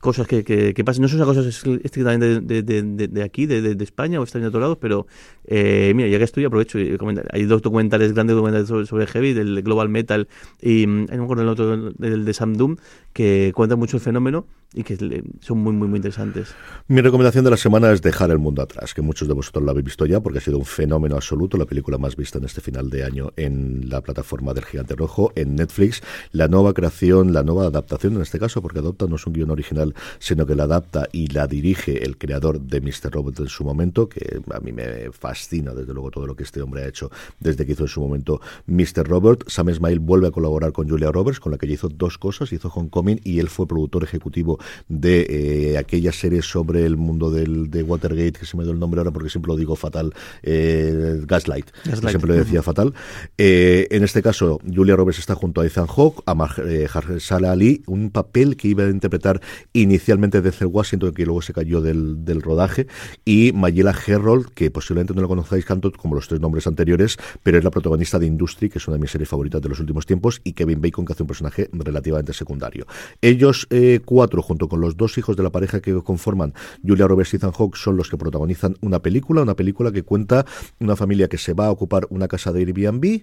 cosas que, que, pasan. No son cosas estrictamente de, de, de, aquí, de, España o están en otros lados, pero eh, mira, ya que estoy, aprovecho y Hay dos documentales, grandes documentales sobre, heavy, del Global Metal y no me acuerdo el otro, del de Sam Doom, que cuentan mucho el fenómeno y que son muy, muy, muy interesantes. Mi recomendación de la semana es Dejar el Mundo Atrás, que muchos de vosotros lo habéis visto ya porque ha sido un fenómeno absoluto, la película más vista en este final de año en la plataforma del Gigante Rojo, en Netflix, la nueva creación, la nueva adaptación en este caso, porque adopta no es un guion original, sino que la adapta y la dirige el creador de Mr. Robot en su momento, que a mí me fascina desde luego todo lo que este hombre ha hecho desde que hizo en su momento Mr. Robot. Sam Smile vuelve a colaborar con Julia Roberts, con la que hizo dos cosas, hizo Homecoming y él fue productor ejecutivo de eh, aquella serie sobre el mundo del, de Watergate, que se me dio el nombre ahora porque siempre lo digo fatal, eh, Gaslight, siempre lo decía fatal. Eh, en este caso, Julia Roberts está junto a Ethan Hawke, a Mahershala Ali, un papel que iba a interpretar inicialmente Denzel Washington, que luego se cayó del, del rodaje, y Mayela Herrold, que posiblemente no lo conozcáis tanto como los tres nombres anteriores, pero es la protagonista de Industry, que es una de mis series favoritas de los últimos tiempos, y Kevin Bacon, que hace un personaje relativamente secundario. Ellos cuatro, junto con los dos hijos de la pareja que conforman Julia Roberts y Ethan Hawke, son los que protagonizan una película, una película que cuenta una familia que se va a ocupar una casa de Airbnb,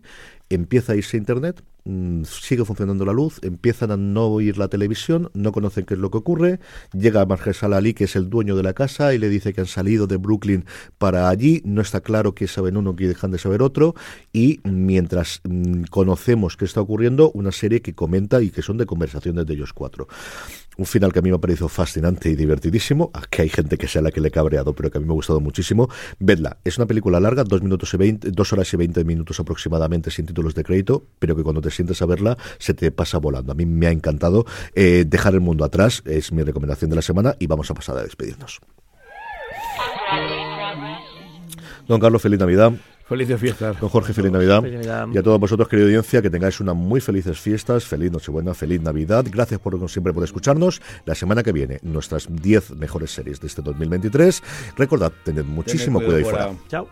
empieza a irse Internet, mm, sigue funcionando la luz, empiezan a no oír la televisión, no conocen qué es lo que ocurre, llega Mahershala Ali, que es el dueño de la casa, y le dice que han salido de Brooklyn para allí, no está claro qué saben uno, qué dejan de saber otro, y mientras mm, conocemos qué está ocurriendo, una serie que comenta y que son de conversaciones de ellos cuatro. Un final que a mí me ha parecido fascinante y divertidísimo, que hay gente que sea la que le he cabreado, pero que a mí me ha gustado muchísimo. Vedla, es una película larga, dos, minutos y 20, dos horas y 20 minutos aproximadamente sin títulos de crédito, pero que cuando te sientes a verla se te pasa volando. A mí me ha encantado. Eh, dejar el mundo atrás es mi recomendación de la semana y vamos a pasar a despedirnos. Don Carlos, feliz Navidad. Felices fiestas. Don Jorge, feliz Navidad. Y a todos vosotros, querida audiencia, que tengáis unas muy felices fiestas, feliz Nochebuena, feliz Navidad. Gracias por siempre por escucharnos. La semana que viene, nuestras 10 mejores series de este 2023. Recordad, tened muchísimo cuidado, y fuera. Chao.